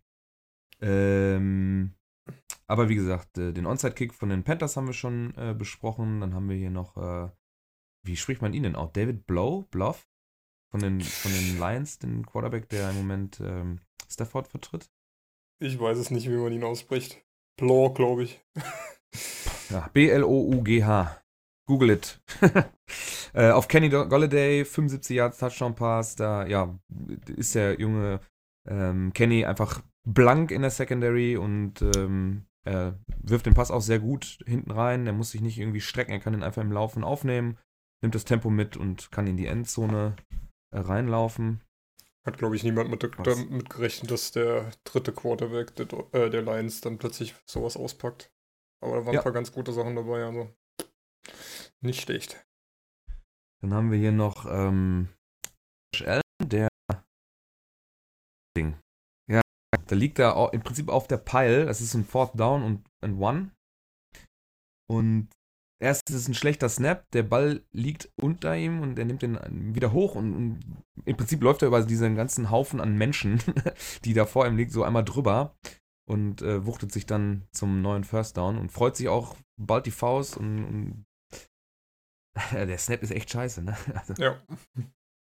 Ähm, aber wie gesagt, äh, den Onside-Kick von den Panthers haben wir schon äh, besprochen. Dann haben wir hier noch, äh, wie spricht man ihn denn auch? David Blow? Bluff? Von den, von den Lions, den Quarterback, der im Moment ähm, Stafford vertritt. Ich weiß es nicht, wie man ihn ausspricht. Blanc, glaube ich. Ja, B-L-O-U-G-H. Google it. äh, auf Kenny Golladay, 75 Yards Touchdown Pass. Da, ja, ist der junge ähm, Kenny einfach blank in der Secondary und ähm, er wirft den Pass auch sehr gut hinten rein. Er muss sich nicht irgendwie strecken, er kann ihn einfach im Laufen aufnehmen, nimmt das Tempo mit und kann in die Endzone äh, reinlaufen. Hat, glaube ich, niemand mit, Was? damit gerechnet, dass der dritte Quarterback der, äh, der Lions dann plötzlich sowas auspackt. Aber da waren Ja. ein paar ganz gute Sachen dabei, also nicht schlecht. Dann haben wir hier noch ähm, Josh Allen, der Ding. Ja, da liegt er im Prinzip auf der Pile. Das ist ein Fourth Down und and One. Und erst ist es ein schlechter Snap. Der Ball liegt unter ihm und er nimmt den wieder hoch und, und im Prinzip läuft er über diesen ganzen Haufen an Menschen, die da vor ihm liegt, so einmal drüber und äh, wuchtet sich dann zum neuen First Down und freut sich auch bald die Faust und, und der Snap ist echt scheiße, ne? Also, Ja.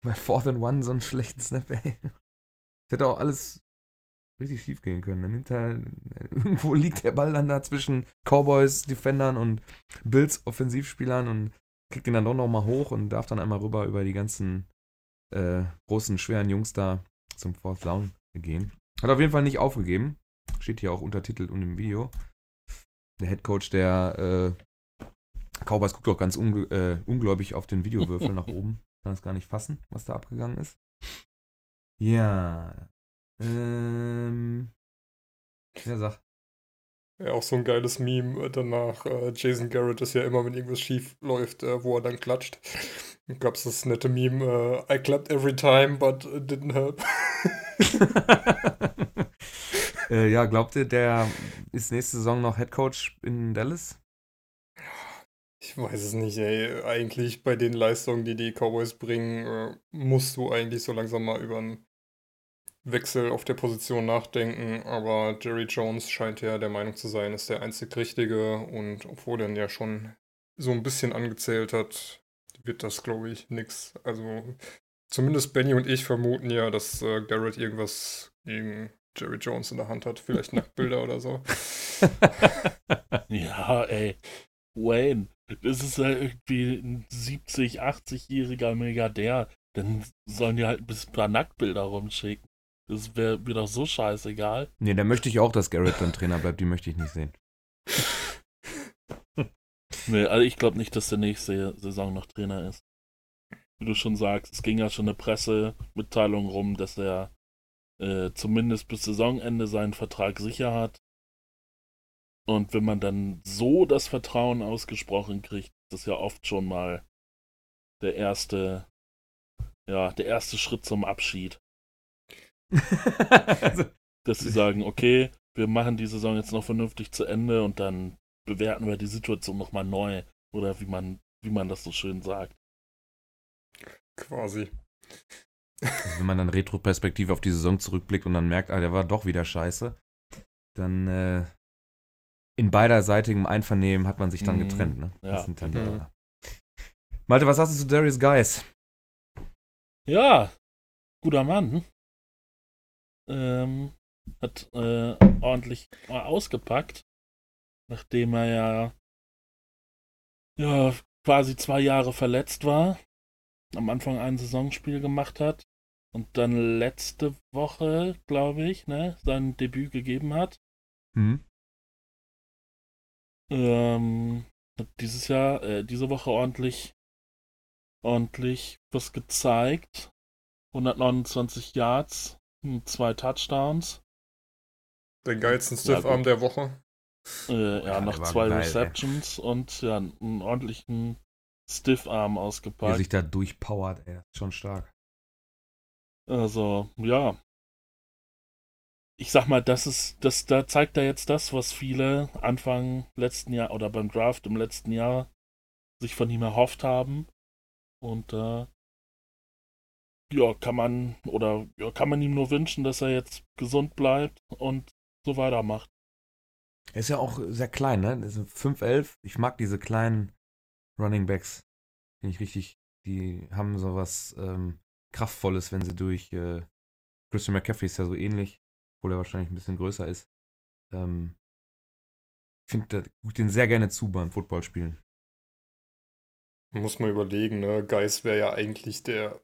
bei Fourth and One so einen schlechten Snap, ey. Das hätte auch alles richtig schief gehen können. Dann nimmt er, irgendwo liegt der Ball dann da zwischen Cowboys, Defendern und Bills Offensivspielern und kriegt ihn dann doch nochmal hoch und darf dann einmal rüber über die ganzen äh, großen, schweren Jungs da zum Fourth Down gehen. Hat auf jeden Fall nicht aufgegeben. Steht hier auch untertitelt und im Video. Der Head Coach der äh, Cowboys guckt auch ganz ungl äh, ungläubig auf den Videowürfel nach oben. Kann es gar nicht fassen, was da abgegangen ist. Ja. Ähm. Ja, sag. Ja, auch so ein geiles Meme äh, danach. Äh, Jason Garrett ist ja immer, wenn irgendwas schief läuft, äh, wo er dann klatscht. Gab es das nette Meme, äh, I clapped every time, but it didn't help. äh, ja, glaubt ihr, der ist nächste Saison noch Head Coach in Dallas? Ich weiß es nicht, ey. Eigentlich bei den Leistungen, die die Cowboys bringen, äh, musst du eigentlich so langsam mal über einen Wechsel auf der Position nachdenken. Aber Jerry Jones scheint ja der Meinung zu sein, ist der einzig Richtige. Und obwohl er ihn ja schon so ein bisschen angezählt hat, wird das, glaube ich, nix. Also zumindest Benny und ich vermuten ja, dass äh, Garrett irgendwas gegen Jerry Jones in der Hand hat. Vielleicht Nacktbilder oder so. Ja, ey. Wayne, das ist ja irgendwie ein 70, 80-jähriger Milliardär. Dann sollen die halt ein bisschen paar Nacktbilder rumschicken. Das wäre mir doch so scheißegal. nee, da möchte ich auch, dass Garrett dann Trainer bleibt. Die möchte ich nicht sehen. Nee, also ich glaube nicht, dass der nächste Saison noch Trainer ist. Wie du schon sagst, es ging ja schon eine Pressemitteilung rum, dass er äh, zumindest bis Saisonende seinen Vertrag sicher hat. Und wenn man dann so das Vertrauen ausgesprochen kriegt, ist das ja oft schon mal der erste, ja, der erste Schritt zum Abschied. Also, Dass sie sagen, okay, wir machen die Saison jetzt noch vernünftig zu Ende und dann bewerten wir die Situation nochmal neu. Oder wie man, wie man das so schön sagt. Quasi. Also wenn man dann retroperspektiv auf die Saison zurückblickt und dann merkt, ah, der war doch wieder scheiße, dann äh, in beiderseitigem Einvernehmen hat man sich dann Mhm. getrennt. Ne? Ja. Das sind dann Mhm. Malte, was hast du zu Darius Guys? Ja, guter Mann. Ähm, hat äh, ordentlich mal ausgepackt, nachdem er ja, ja quasi zwei Jahre verletzt war, am Anfang ein Saisonspiel gemacht hat und dann letzte Woche, glaube ich, ne, sein Debüt gegeben hat. Hm? Ähm, hat dieses Jahr, äh, diese Woche ordentlich, ordentlich was gezeigt. 129 Yards, zwei Touchdowns. Den geilsten Ja, Stiffarm gut. der Woche. Äh, ja, Ja, noch zwei geil, ey. Receptions und ja, einen ordentlichen Stiffarm Wie ausgepackt. sich da durchpowert, ey. Schon stark. Also, ja. Ich sag mal, das ist, das, da zeigt er jetzt das, was viele Anfang letzten Jahr oder beim Draft im letzten Jahr sich von ihm erhofft haben. Und äh, ja, kann man oder ja, kann man ihm nur wünschen, dass er jetzt gesund bleibt und so weitermacht. Er ist ja auch sehr klein, ne? Das sind 5'11. Ich mag diese kleinen Running Backs. Finde ich richtig. Die haben so was ähm, Kraftvolles, wenn sie durch. Äh, Christian McCaffrey ist ja so ähnlich, obwohl er wahrscheinlich ein bisschen größer ist. Ähm, ich finde, da gucke den sehr gerne zu beim Footballspielen. Muss man überlegen, ne? Geis wäre ja eigentlich der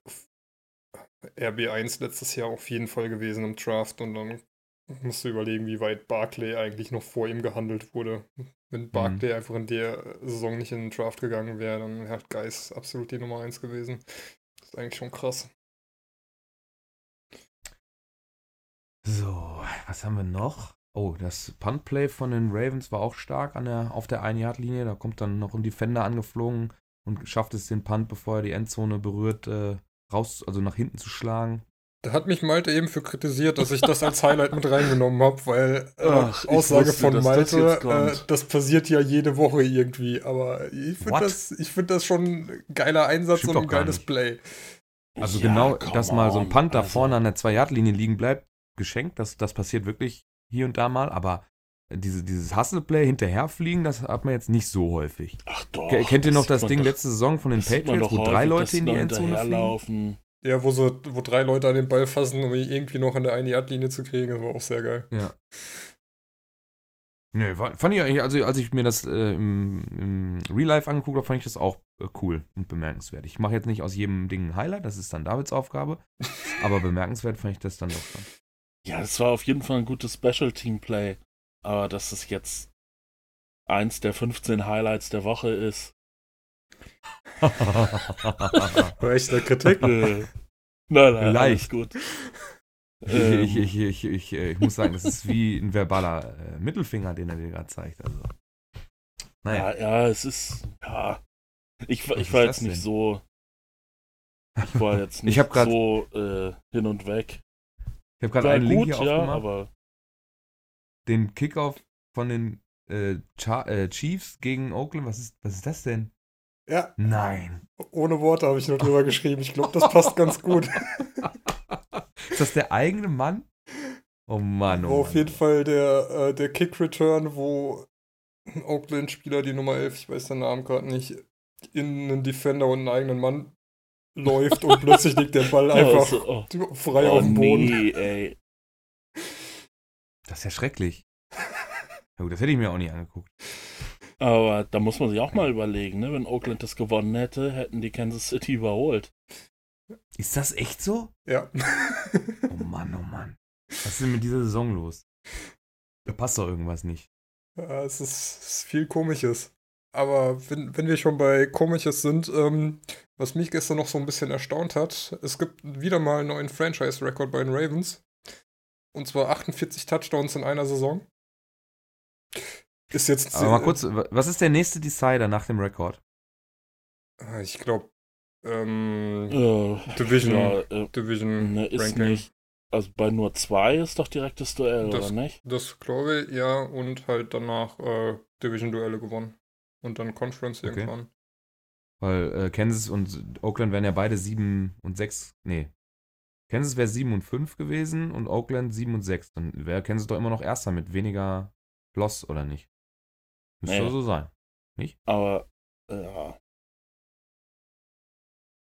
RB1 letztes Jahr auf jeden Fall gewesen im Draft und dann musst du überlegen, wie weit Barclay eigentlich noch vor ihm gehandelt wurde. Wenn Barclay einfach in der Saison nicht in den Draft gegangen wäre, dann wäre Geis absolut die Nummer 1 gewesen. Das ist eigentlich schon krass. So, was haben wir noch? Oh, das Puntplay von den Ravens war auch stark an der, auf der 1-Yard-Linie. Da kommt dann noch ein Defender angeflogen und schafft es den Punt, bevor er die Endzone berührt, äh, raus, also nach hinten zu schlagen. Da hat mich Malte eben für kritisiert, dass ich das als Highlight mit reingenommen habe, weil äh, Ach, Aussage wusste, von das Malte, jetzt äh, das passiert ja jede Woche irgendwie. Aber ich finde das, ich find das schon ein geiler Einsatz Stimmt und ein geiles nicht. Play. Also Ja, genau, dass mal so ein da also. vorne an der 2-Yard-Linie liegen bleibt, geschenkt. Das, das passiert wirklich hier und da mal. Aber diese, dieses Hustle-Play hinterherfliegen, das hat man jetzt nicht so häufig. Ach doch. Ke- Kennt ihr noch das Ding doch- letzte Saison von den Patriots, wo drei Leute in die Endzone fliegen? Ja, wo, so, wo drei Leute an den Ball fassen, um ihn irgendwie noch an der eine Yard-Linie zu kriegen, das war auch sehr geil. Ja. Nö, war- fand ich eigentlich, also als ich mir das äh, im, im Real Life angeguckt habe, fand ich das auch äh, cool und bemerkenswert. Ich mache jetzt nicht aus jedem Ding ein Highlight, das ist dann Davids Aufgabe, aber bemerkenswert fand ich das dann doch schon. Ja, das war auf jeden Fall ein gutes Special Team Play. Aber dass es jetzt eins der 15 Highlights der Woche ist. Bei echter Kritik. äh, nein, nein, Leicht. gut. Ich, Ähm, ich, ich, ich, äh, ich muss sagen, das ist wie ein verbaler äh, Mittelfinger, den er dir gerade zeigt. Also. Naja, Ja, ja, es ist. Ja. Ich, war- ich war jetzt nicht so. Ich war jetzt Ich nicht so hin und weg. ich habe gerade War einen Link hier ja, aufgemacht, aber. Den Kickoff von den äh, äh, Chiefs gegen Oakland. Was ist, was ist das denn? Ja, Nein. ohne Worte habe ich nur drüber geschrieben. Ich glaube, das passt ganz gut. Ist das der eigene Mann? Oh Mann, oh War auf Mann. jeden Fall der, äh, der Kick-Return, wo ein Oakland-Spieler, die Nummer 11, ich weiß den Namen gerade nicht, in einen Defender und einen eigenen Mann läuft und plötzlich liegt der Ball einfach Oh, so- oh, frei oh auf dem Boden. nee, ey. Das ist ja schrecklich. Ja gut, das hätte ich mir auch nicht angeguckt. Aber da muss man sich auch mal überlegen, ne? Wenn Oakland das gewonnen hätte, hätten die Kansas City überholt. Ist das echt so? Ja. Oh Mann, oh Mann. Was ist denn mit dieser Saison los? Da passt doch irgendwas nicht. Ja, es ist, es ist viel Komisches. Aber wenn, wenn wir schon bei Komisches sind, ähm, was mich gestern noch so ein bisschen erstaunt hat, es gibt wieder mal einen neuen Franchise-Record bei den Ravens. Und zwar 48 Touchdowns in einer Saison. Ist jetzt. Aber mal kurz, wa- was ist der nächste Decider nach dem Rekord? Ah, Ich glaube, ähm, Äh, Division, ja, äh, Division ne, ist Ranking. nicht. Also bei nur zwei ist doch direktes Duell, Das- oder nicht? Das glaube ich, ja. Und halt danach äh, Division-Duelle gewonnen. Und dann Conference Okay. irgendwann. Weil äh, Kansas und Oakland wären ja beide 7 und 6. Nee. Kansas wäre 7 und 5 gewesen und Oakland 7 und 6. Dann wäre Kansas doch immer noch Erster mit weniger Loss, oder nicht? Müsste Nee. so sein. Aber, ja.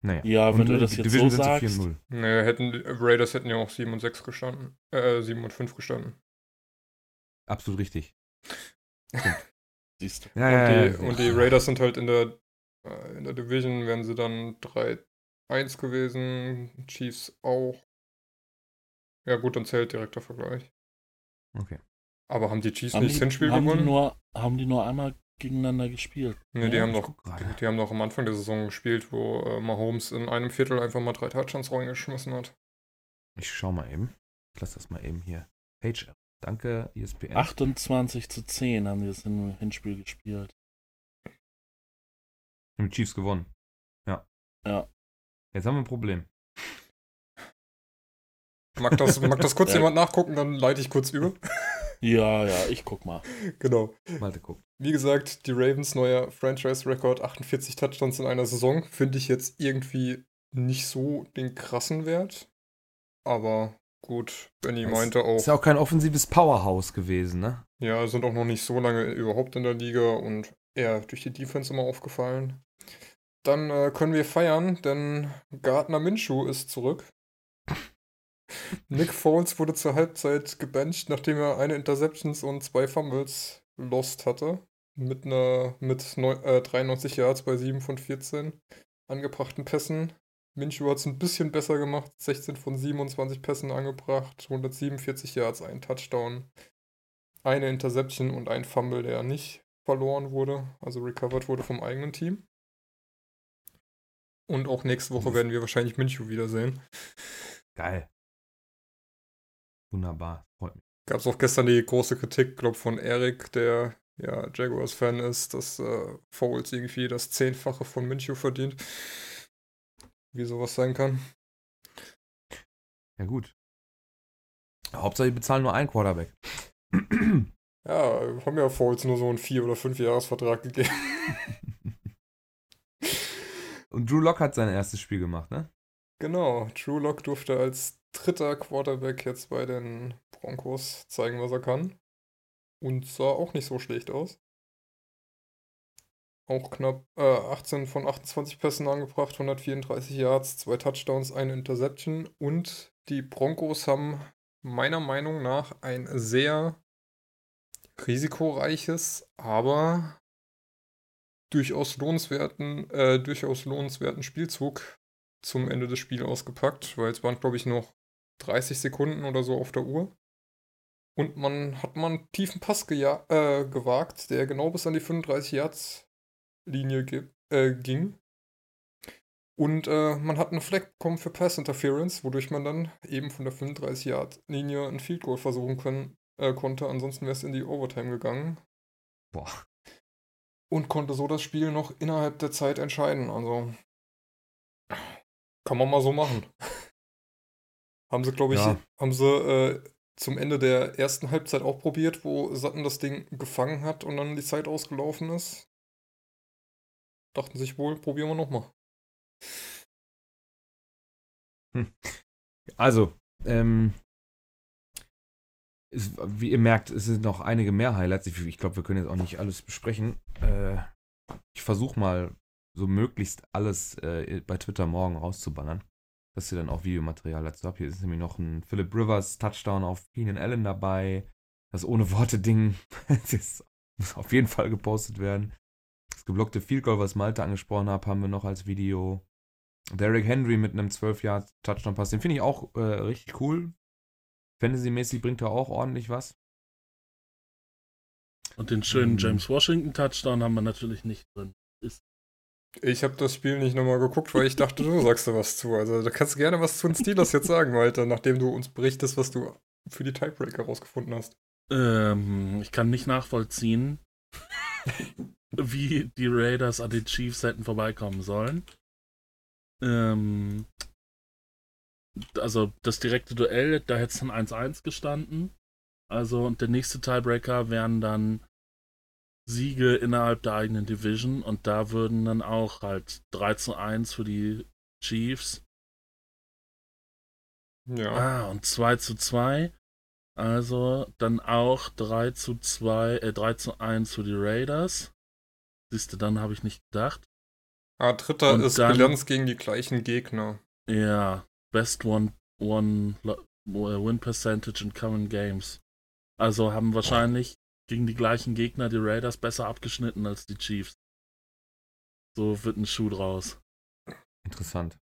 Naja. Ja, wenn Und, du das die jetzt Division so sind sagst. 4-0. Ne, hätten, Raiders hätten ja auch 7 und 6 gestanden. Äh, 7 und 5 gestanden. Absolut richtig. Siehst du. Ja, und, ja, die, ja, und die Raiders sind halt in der, äh, in der Division, wären sie dann 3-1 gewesen. Chiefs auch. Ja, gut, dann zählt direkter Vergleich. Okay. Aber haben die Chiefs Haben nicht die, das Hinspiel haben, die gewonnen? nur, haben die nur einmal gegeneinander gespielt. Ne, die, Ja, haben ich doch, die, die haben doch am Anfang der Saison gespielt, wo äh, Mahomes in einem Viertel einfach mal drei Touchdowns reingeschmissen hat. Ich schau mal eben. Ich lasse das mal eben hier. Page. Danke, E ESPN. 28 zu 10 haben die das im Hinspiel gespielt. Haben die Chiefs gewonnen. Ja. Ja. Jetzt haben wir ein Problem. Mag das, mag das kurz Ja. jemand nachgucken, dann leite ich kurz über. Ja, ja, ich guck mal. Genau. Malte guckt. Wie gesagt, die Ravens neuer Franchise-Rekord, 48 Touchdowns in einer Saison, finde ich jetzt irgendwie nicht so den krassen Wert. Aber gut, Benny Das meinte auch, Ist ja auch kein offensives Powerhouse gewesen, ne? ja, sind auch noch nicht so lange überhaupt in der Liga und eher durch die Defense immer aufgefallen. Dann äh, können wir feiern, denn Gardner Minshew ist zurück. Nick Foles wurde zur Halbzeit gebencht, nachdem er eine Interceptions und zwei Fumbles lost hatte. Mit einer mit neu, äh, 93 Yards bei 7 von 14 angebrachten Pässen. Minshew hat es ein bisschen besser gemacht, 16 von 27 Pässen angebracht, 147 Yards, ein Touchdown, eine Interception und ein Fumble, der nicht verloren wurde, also recovered wurde vom eigenen Team. Und auch nächste Woche werden wir wahrscheinlich Minshew wiedersehen. Geil. Wunderbar. Freut mich. Gab es auch gestern die große Kritik, glaube von Erik, der ja Jaguars-Fan ist, dass äh, Foles irgendwie das Zehnfache von Minshew verdient. Wie sowas sein kann. Ja, gut. Hauptsache, die bezahlen nur einen Quarterback. Ja, wir haben ja Foles nur so einen Vier- oder Fünf-Jahres-Vertrag gegeben. Und Drew Lock hat sein erstes Spiel gemacht, ne? Genau, Drew Lock durfte als dritter Quarterback jetzt bei den Broncos zeigen, was er kann. Und sah auch nicht so schlecht aus. Auch knapp äh, 18 von 28 Pässen angebracht, 134 Yards, zwei Touchdowns, eine Interception. Und die Broncos haben meiner Meinung nach ein sehr risikoreiches, aber durchaus lohnenswerten, äh, durchaus lohnenswerten Spielzug zum Ende des Spiels ausgepackt, weil es waren, glaube ich, noch 30 Sekunden oder so auf der Uhr. Und man hat mal einen tiefen Pass äh, gewagt, der genau bis an die 35 Yards Linie äh, ging. Und äh, man hat einen Fleck bekommen für Pass Interference, wodurch man dann eben von der 35 Yard Linie ein Field Goal versuchen können, äh, konnte. Ansonsten wäre es in die Overtime gegangen. Boah. Und konnte so das Spiel noch innerhalb der Zeit entscheiden. Also kann man mal so machen. haben sie, glaube ich, Ja. haben sie äh, zum Ende der ersten Halbzeit auch probiert, wo Satten das Ding gefangen hat und dann die Zeit ausgelaufen ist. Dachten sich wohl, probieren wir nochmal. Also, ähm, ist, wie ihr merkt, es sind noch einige mehr Highlights. Ich, ich glaube, wir können jetzt auch nicht alles besprechen. Äh, ich versuche mal so möglichst alles äh, bei Twitter morgen rauszuballern, dass ihr dann auch Videomaterial dazu habt. Hier ist nämlich noch ein Philip Rivers Touchdown auf Keenan Allen dabei. Das ohne Worte Ding das muss auf jeden Fall gepostet werden. Das geblockte Field Goal, was Malte angesprochen hat, haben wir noch als Video. Derrick Henry mit einem 12 Yard Touchdown Pass, den finde ich auch äh, richtig cool. Fantasy-mäßig bringt er auch ordentlich was. Und den schönen Mhm. James Washington Touchdown haben wir natürlich nicht drin. Ich habe das Spiel nicht nochmal geguckt, weil ich dachte, du sagst da was zu. Also da kannst du gerne was zu den Steelers jetzt sagen, Walter, nachdem du uns berichtest, was du für die Tiebreaker rausgefunden hast. Ähm, ich kann nicht nachvollziehen, wie die Raiders an den Chiefs hätten vorbeikommen sollen. Ähm, also das direkte Duell, da hätte es dann 1-1 gestanden. Also und der nächste Tiebreaker wären dann Siege innerhalb der eigenen Division und da würden dann auch halt 3 zu 1 für die Chiefs Ja. Ah, und 2 zu 2. Also dann auch 3 zu 2, äh, 3 zu 1 für die Raiders. Siehst du, dann habe ich nicht gedacht. Ah, dritter Und ist dann- Bilanz gegen die gleichen Gegner. Ja, Best One, one lo- Win Percentage in Common Games. Also haben wahrscheinlich gegen die gleichen Gegner die Raiders besser abgeschnitten als die Chiefs. So wird ein Schuh draus. Interessant.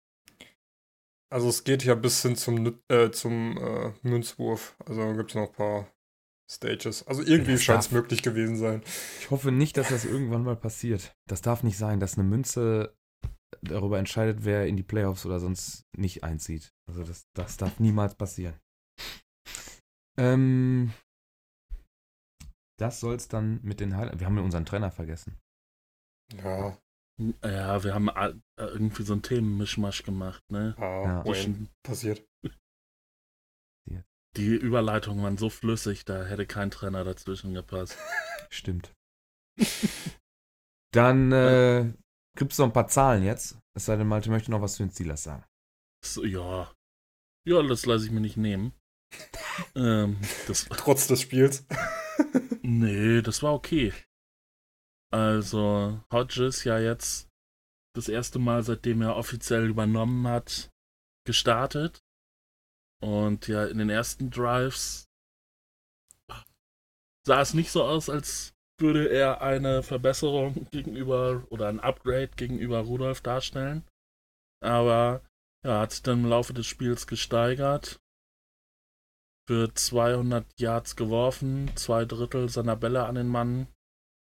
Also es geht ja bis hin zum, äh, zum äh, Münzwurf. Also gibt es noch ein paar Stages. Also irgendwie scheint es möglich gewesen sein. Ich hoffe nicht, dass das irgendwann mal passiert. Das darf nicht sein, dass eine Münze darüber entscheidet, wer in die Playoffs oder sonst nicht einzieht. Also das, das darf niemals passieren. Ähm, das soll es dann mit den Highlights. Wir haben ja unseren Trainer vergessen. Ja, Ja, wir haben a- irgendwie so einen Themenmischmasch gemacht, ne? ah, Ja. Zwischen- passiert. Die Überleitungen waren so flüssig, da hätte kein Trainer dazwischen gepasst. Stimmt. Dann äh, gibt es noch ein paar Zahlen jetzt. Es sei denn, Malte möchte noch was zu den Steelers sagen. So, ja. Ja, das lasse ich mir nicht nehmen. ähm, das, Trotz des Spiels. nee, das war okay. Also, Hodges ja jetzt das erste Mal, seitdem er offiziell übernommen hat, gestartet. Und ja, in den ersten Drives sah es nicht so aus, als würde er eine Verbesserung gegenüber oder ein Upgrade gegenüber Rudolf darstellen. Aber ja, hat sich dann im Laufe des Spiels gesteigert. Für 200 Yards geworfen, zwei Drittel seiner Bälle an den Mann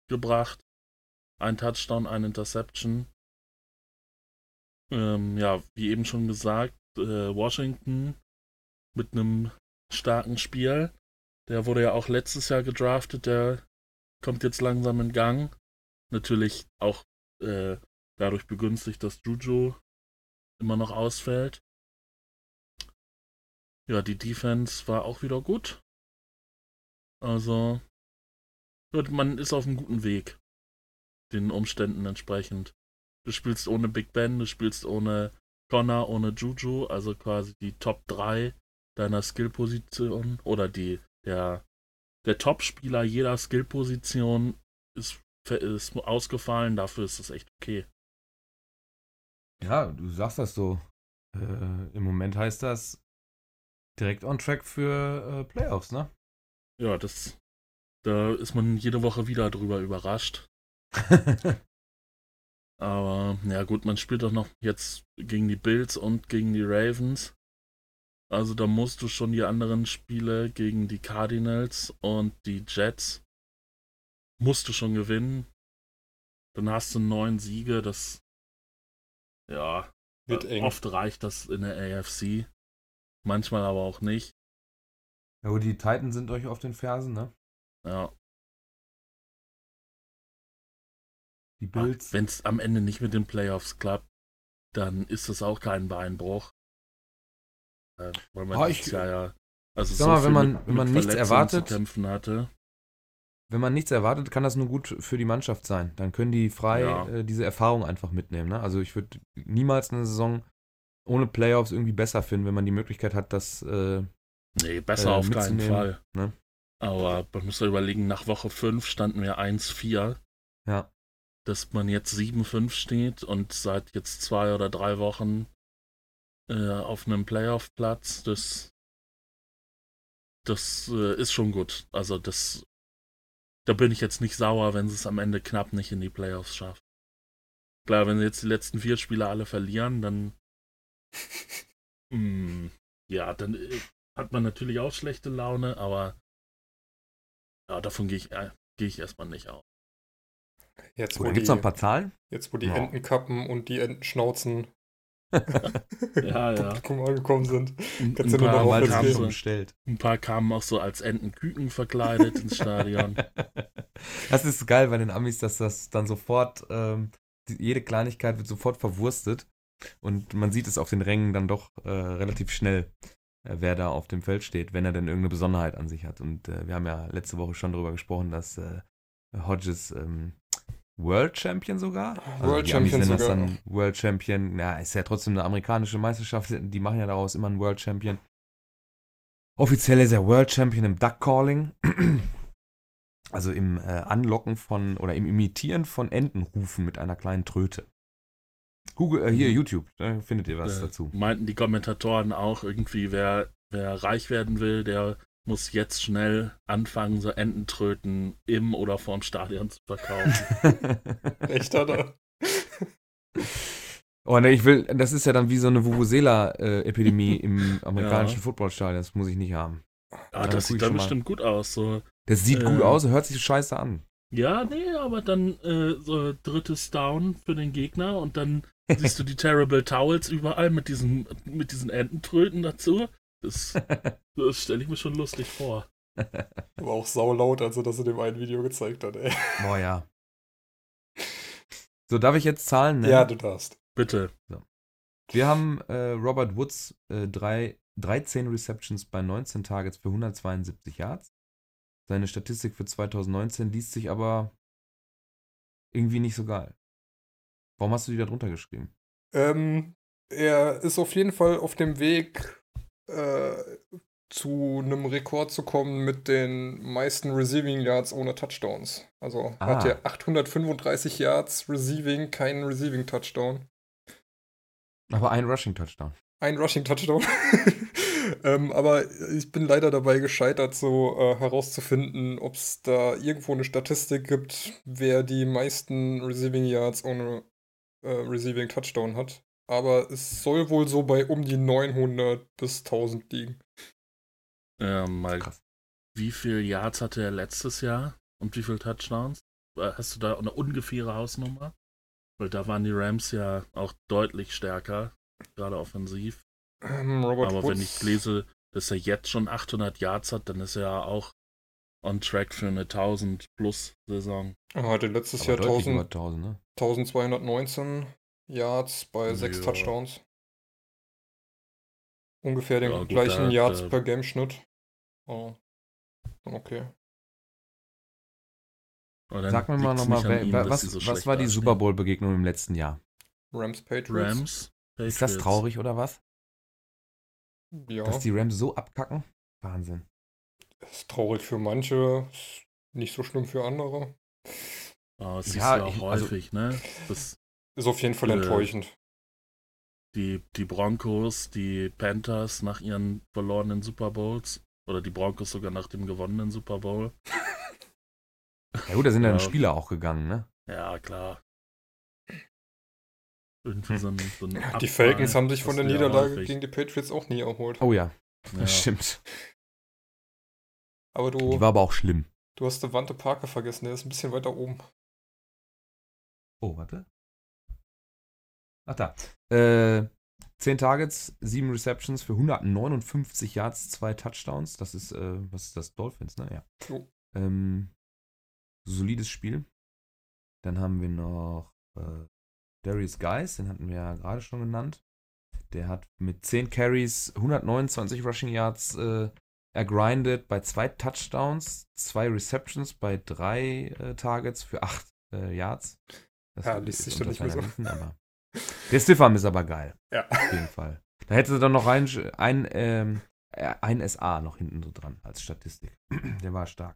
gebracht. Ein Touchdown, ein Interception. Ähm, ja, wie eben schon gesagt, äh, Washington mit einem starken Spiel. Der wurde ja auch letztes Jahr gedraftet, der kommt jetzt langsam in Gang. Natürlich auch äh, dadurch begünstigt, dass Juju immer noch ausfällt. Ja, die Defense war auch wieder gut. Also, man ist auf einem guten Weg. Den Umständen entsprechend. Du spielst ohne Big Ben, du spielst ohne Connor, ohne Juju, also quasi die Top 3 deiner Skillposition oder die, der, der Top-Spieler jeder Skillposition ist, ist ausgefallen, dafür ist es echt okay. Ja, du sagst das so. Äh, Im Moment heißt das direkt on track für äh, Playoffs, ne? Ja, das, da ist man jede Woche wieder drüber überrascht. Aber ja gut, man spielt doch noch jetzt gegen die Bills und gegen die Ravens. Also da musst du schon die anderen Spiele gegen die Cardinals und die Jets musst du schon gewinnen. Dann hast du neun Siege, das ja, Wird äh, eng. oft reicht das in der AFC. Manchmal aber auch nicht. ja, aber die Titans sind euch auf den Fersen, ne? Ja. Die Bills. Wenn es am Ende nicht mit den Playoffs klappt, dann ist das auch kein Beinbruch. Äh, weil man dieses ich- Jahr ja also Sag mal, viel wenn man- mit, wenn man nichts erwartet-. Wenn man nichts erwartet, kann das nur gut für die Mannschaft sein. Dann können die frei Ja. äh, diese Erfahrung einfach mitnehmen. Ne? Also ich würde niemals eine Saison ohne Playoffs irgendwie besser finden, wenn man die Möglichkeit hat, das äh, Nee, besser äh, auf keinen Fall. ne? Aber man muss ja überlegen, nach Woche 5 standen wir 1-4. Ja. Dass man jetzt 7-5 steht und seit jetzt zwei oder drei Wochen äh, auf einem Playoff-Platz, das, das äh, ist schon gut. Also das, da bin ich jetzt nicht sauer, wenn sie es am Ende knapp nicht in die Playoffs schafft. Klar, wenn sie jetzt die letzten vier Spiele alle verlieren, dann Mm, ja, dann äh, hat man natürlich auch schlechte Laune, aber ja, davon gehe ich, äh, gehe ich erstmal nicht aus. Jetzt, Gut, wo dann die, gibt es noch ein paar Zahlen. jetzt, wo die Ja. Entenkappen und die Entenschnauzen Ja, ja. Publikum angekommen sind. Ein, Kannst ein, nur paar jetzt haben kamen, bestellt. ein paar kamen auch so als Entenküken verkleidet ins Stadion. Das ist geil bei den Amis, dass das dann sofort, ähm, die, jede Kleinigkeit wird sofort verwurstet und man sieht es auf den Rängen dann doch äh, relativ schnell, äh, wer da auf dem Feld steht, wenn er denn irgendeine Besonderheit an sich hat. Und äh, wir haben ja letzte Woche schon darüber gesprochen, dass äh, Hodges ähm, World Champion sogar. World die Amis Champion sogar. dann World Champion. Ja, ist ja trotzdem eine amerikanische Meisterschaft. Die machen ja daraus immer einen World Champion. Offiziell ist er World Champion im Duck Calling. Also im äh, Anlocken von oder im Imitieren von Entenrufen mit einer kleinen Tröte. Google, äh, hier Mhm. YouTube, da findet ihr was Äh, dazu. Meinten die Kommentatoren auch irgendwie, wer, wer reich werden will, der muss jetzt schnell anfangen, so Ententröten im oder vorm Stadion zu verkaufen. Echt, hat er. oh ne, ich will, das ist ja dann wie so eine Vuvuzela-Epidemie im amerikanischen Footballstadion. Das muss ich nicht haben. Ah, das sieht dann bestimmt gut aus. So. Das sieht gut Äh. aus, hört sich scheiße an. Ja, nee, aber dann äh, so drittes Down für den Gegner und dann siehst du die Terrible Towels überall mit diesen, mit diesen Ententröten dazu. Das, das stelle ich mir schon lustig vor. Aber auch saulaut, als er das in dem einen Video gezeigt hat, ey. Boah, ja. So, darf ich jetzt zahlen? Ne? Ja, du darfst. Bitte. Wir haben äh, Robert Woods äh, drei, 13 Receptions bei 19 Targets für 172 Yards. Seine Statistik für 2019 liest sich aber irgendwie nicht so geil. Warum hast du die da drunter geschrieben? Ähm, er ist auf jeden Fall auf dem Weg äh, zu einem Rekord zu kommen mit den meisten Receiving Yards ohne Touchdowns. Also Ah. hat er 835 Yards Receiving, keinen Receiving Touchdown. Aber ein Rushing Touchdown. Ein Rushing Touchdown. ähm, aber ich bin leider dabei gescheitert, so äh, herauszufinden, ob es da irgendwo eine Statistik gibt, wer die meisten Receiving Yards ohne äh, Receiving Touchdown hat. Aber es soll wohl so bei um die 900 bis 1000 liegen. Ähm, mal, Krass. wie viel Yards hatte er letztes Jahr und wie viel Touchdowns? Äh, Hast du da eine ungefähre Hausnummer? Weil da waren die Rams ja auch deutlich stärker, gerade offensiv. Ähm, Robert Aber Woods, wenn ich lese, dass er jetzt schon 800 Yards hat, dann ist er ja auch on track für eine 1000 plus Saison. er hatte letztes Aber Jahr deutlich über 1000, 1000, ne? 1219 Yards bei 6 Ja. Touchdowns. Ungefähr den Ja, gut, gleichen da- Yards da- per Game-Schnitt. Oh. Okay. Sag mir mal nochmal, was, so was war die dastehen. Super Bowl-Begegnung im letzten Jahr? Rams Patriots. Rams? Ist das Patriots. traurig oder was? Ja, Dass die Rams so abkacken? Wahnsinn. ist traurig für manche, ist nicht so schlimm für andere. Oh, das siehst Ja, du ja auch ich- also- häufig, ne? Das, Ist auf jeden Fall Äh, enttäuschend. die, die Broncos, die Panthers nach ihren verlorenen Super Bowls oder die Broncos sogar nach dem gewonnenen Super Bowl. Ja gut, da sind dann Ja. Spieler auch gegangen, ne? Ja, klar. Irgendwie so ein, so ein Die Falcons haben sich von der Niederlage häufig. gegen die Patriots auch nie erholt. Oh ja, Ja. das stimmt. Aber Die du, war aber auch schlimm. du hast Devante Parker vergessen, der ist ein bisschen weiter oben. Oh, warte. Ach da. Äh, 10 Targets, 7 Receptions für 159 Yards, 2 Touchdowns. Das ist, äh, was ist das? Dolphins, ne? Ja. Jo. Ähm, solides Spiel. Dann haben wir noch äh, Darius Guys, den hatten wir ja gerade schon genannt. Der hat mit 10 Carries 129 Rushing Yards äh, ergrindet bei zwei Touchdowns, zwei Receptions bei drei äh, Targets für 8 äh, Yards. Das Ja, liest sich doch nicht mehr so. Liefen, aber der Stiffarm ist aber geil, Ja. auf jeden Fall. Da hätte sie dann noch rein, ein, ähm, äh, ein SA noch hinten so dran als Statistik. Der war stark.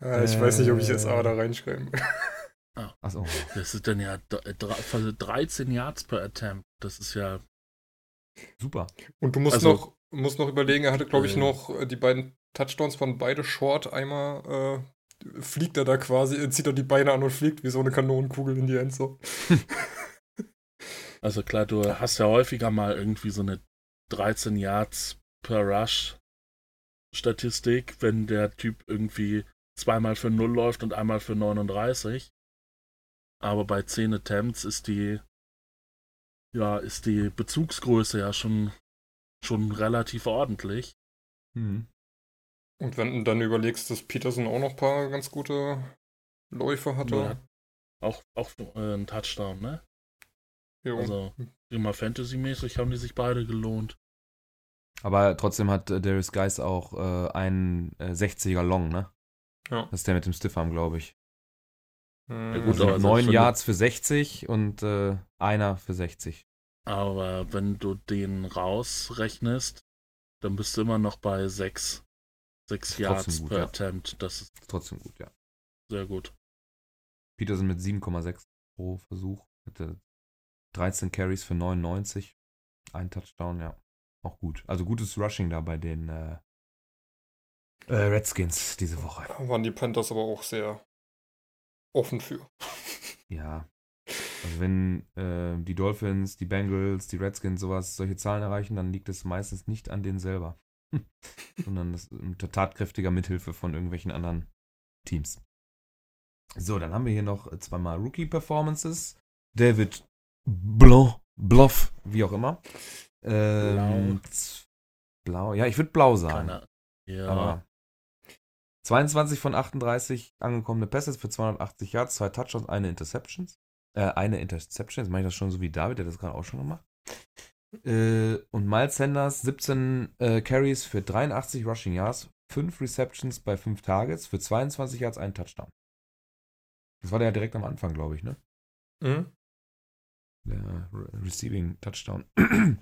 Äh, ich weiß nicht, ob ich Äh. jetzt A da reinschreiben. Achso, Das ist dann ja d- dr- also 13 Yards per Attempt. Das ist ja. super. Und du musst Also- noch, musst noch überlegen, er hatte, glaube ich, Äh. noch äh, die beiden Touchdowns waren beide short. Einmal äh, fliegt er da quasi, äh, zieht er die Beine an und fliegt wie so eine Kanonenkugel in die Endzone. Also klar, du hast ja häufiger mal irgendwie so eine 13 Yards per Rush Statistik, wenn der Typ irgendwie zweimal für 0 läuft und einmal für 39. Aber bei 10 Attempts ist die ja, ist die Bezugsgröße ja schon schon relativ ordentlich. Mhm. Und wenn du dann überlegst, dass Peterson auch noch ein paar ganz gute Läufe hatte. Ja, Auch auch äh, ein Touchdown, ne? Jo. Also immer Fantasy-mäßig haben die sich beide gelohnt. Aber trotzdem hat äh, Darius Geis auch äh, einen äh, 60er Long, ne? Ja. Das ist der mit dem Stiffarm, glaube ich. Hm, Ja, gut, Also aber mit selbst 9 wenn du- Yards für 60 und äh, einer für 60. Aber wenn du den rausrechnest, dann bist du immer noch bei 6, 6 Ist Yards gut, per ja. Attempt. Das ist Ist trotzdem gut, ja. sehr gut. Peterson mit 7,6 pro Versuch. Hatte 13 Carries für 99. Ein Touchdown, ja. Auch gut. Also gutes Rushing da bei den äh, äh, Redskins diese Woche. waren die Panthers aber auch sehr offen für. Ja. Also wenn äh, die Dolphins, die Bengals, die Redskins sowas, solche Zahlen erreichen, dann liegt es meistens nicht an denen selber. sondern das unter tatkräftiger Mithilfe von irgendwelchen anderen Teams. So, dann haben wir hier noch zweimal Rookie-Performances. David Blanc, Bluff, wie auch immer. Ähm, z- blau. Ja, ich würde blau sagen. Keine, ja, Aber 22 von 38 angekommene Passes für 280 Yards, zwei Touchdowns, eine Interceptions. Äh, eine Interception. Jetzt mache ich das schon so wie David, der hat das gerade auch schon gemacht. Äh, und Miles Sanders 17 äh, Carries für 83 Rushing Yards, 5 Receptions bei 5 Targets für 22 Yards, ein Touchdown. Das war der ja direkt am Anfang, glaube ich, ne? Mhm. Der Re Receiving Touchdown.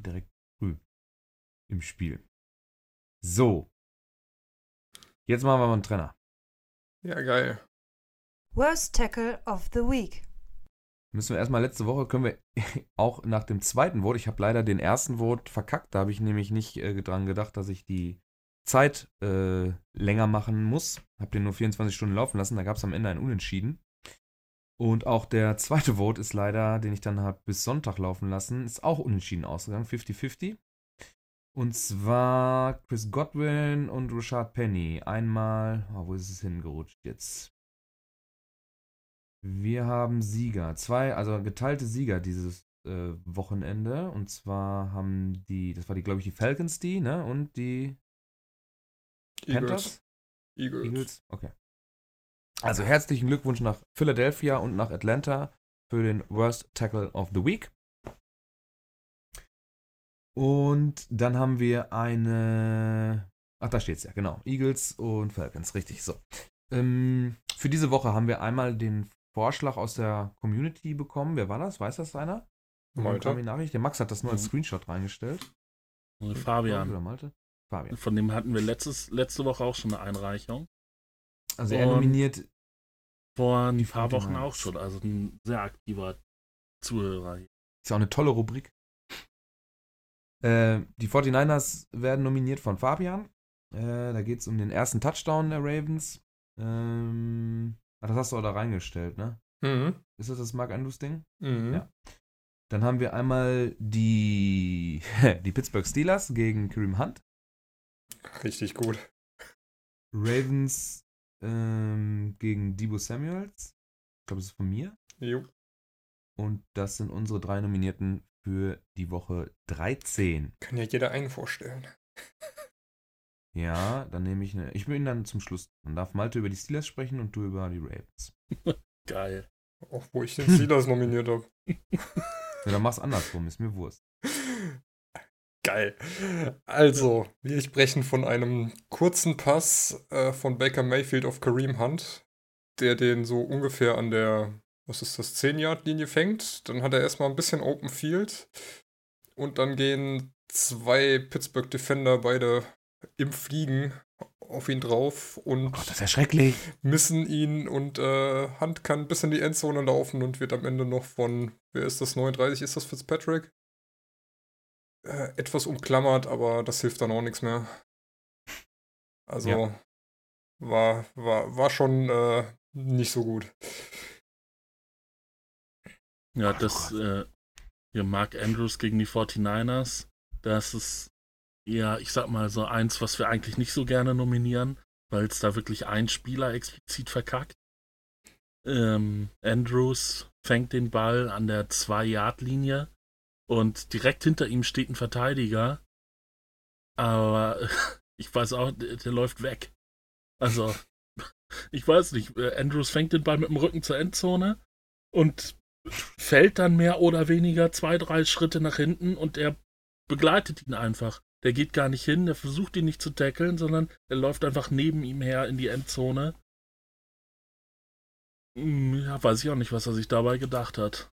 direkt früh im Spiel. So. Jetzt machen wir mal einen Trenner. Ja, geil. Worst Tackle of the Week. Müssen wir erstmal letzte Woche, können wir auch nach dem zweiten Vote, ich habe leider den ersten Vote verkackt, da habe ich nämlich nicht äh, dran gedacht, dass ich die Zeit äh, länger machen muss. Habe den nur 24 Stunden laufen lassen, da gab es am Ende ein Unentschieden. Und auch der zweite Vote ist leider, den ich dann habe bis Sonntag laufen lassen, ist auch unentschieden ausgegangen, 50-50. Und zwar Chris Godwin und Rashad Penny. Einmal, oh, wo ist es hingerutscht jetzt? Wir haben Sieger. Zwei, also geteilte Sieger dieses äh, Wochenende. Und zwar haben die, das war die, glaube ich, die Falcons die, ne? Und die Panthers? Eagles. Eagles? Okay. Also herzlichen Glückwunsch nach Philadelphia und nach Atlanta für den Worst Tackle of the Week. Und dann haben wir eine. Ach, da steht's ja, genau. Eagles und Falcons, richtig. So. Ähm, für diese Woche haben wir einmal den Vorschlag aus der Community bekommen. Wer war das? Weiß das einer? Malte. Die Nachricht? Der Max hat das nur als Mhm. Screenshot reingestellt. Fabian. Oder Malte? Fabian. Von dem hatten wir letztes, letzte Woche auch schon eine Einreichung. Also er nominiert Vor ein Die paar Wochen 49ers. auch schon. Also ein sehr aktiver Zuhörer. Ist ja auch eine tolle Rubrik. Äh, die 49ers werden nominiert von Fabian. Äh, da geht es um den ersten Touchdown der Ravens. Ähm, ach, das hast du auch da reingestellt, ne? Mhm. Ist das das Mark Andrews Ding? Mhm. Ja. Dann haben wir einmal die, die Pittsburgh Steelers gegen Kareem Hunt. Richtig gut. Ravens ähm, gegen Debo Samuels. Ich glaube, das ist von mir. Jo. Und das sind unsere drei Nominierten für die Woche 13. Kann ja jeder einen vorstellen. Ja, dann nehme ich eine. Ich bin dann zum Schluss. Dann darf Malte über die Steelers sprechen und du über die Ravens. Geil. Auch wo ich den Steelers nominiert habe. Ja, dann mach's andersrum, ist mir Wurst. Geil. Also, wir sprechen von einem kurzen Pass äh, von Baker Mayfield auf Kareem Hunt, der den so ungefähr an der, was ist das, 10-Yard-Linie fängt. Dann hat er erstmal ein bisschen Open Field und dann gehen zwei Pittsburgh Defender beide im Fliegen auf ihn drauf und Oh Gott, das ist ja schrecklich. missen ihn und äh, Hunt kann bis in die Endzone laufen und wird am Ende noch von, wer ist das, 39, ist das Fitzpatrick? Äh, etwas umklammert, aber das hilft dann auch nichts mehr. Also Ja. war, war, war schon äh, nicht so gut. Ja, das äh, hier Mark Andrews gegen die 49ers, das ist ja, ich sag mal so eins, was wir eigentlich nicht so gerne nominieren, weil es da wirklich ein Spieler explizit verkackt. Ähm, Andrews fängt den Ball an der 2-Yard-Linie und direkt hinter ihm steht ein Verteidiger. Aber ich weiß auch, der, der läuft weg. Also, ich weiß nicht, äh, Andrews fängt den Ball mit dem Rücken zur Endzone und fällt dann mehr oder weniger zwei, drei Schritte nach hinten und er begleitet ihn einfach. Der geht gar nicht hin, der versucht ihn nicht zu tackeln, sondern er läuft einfach neben ihm her in die Endzone. Hm, Ja, weiß ich auch nicht, was er sich dabei gedacht hat.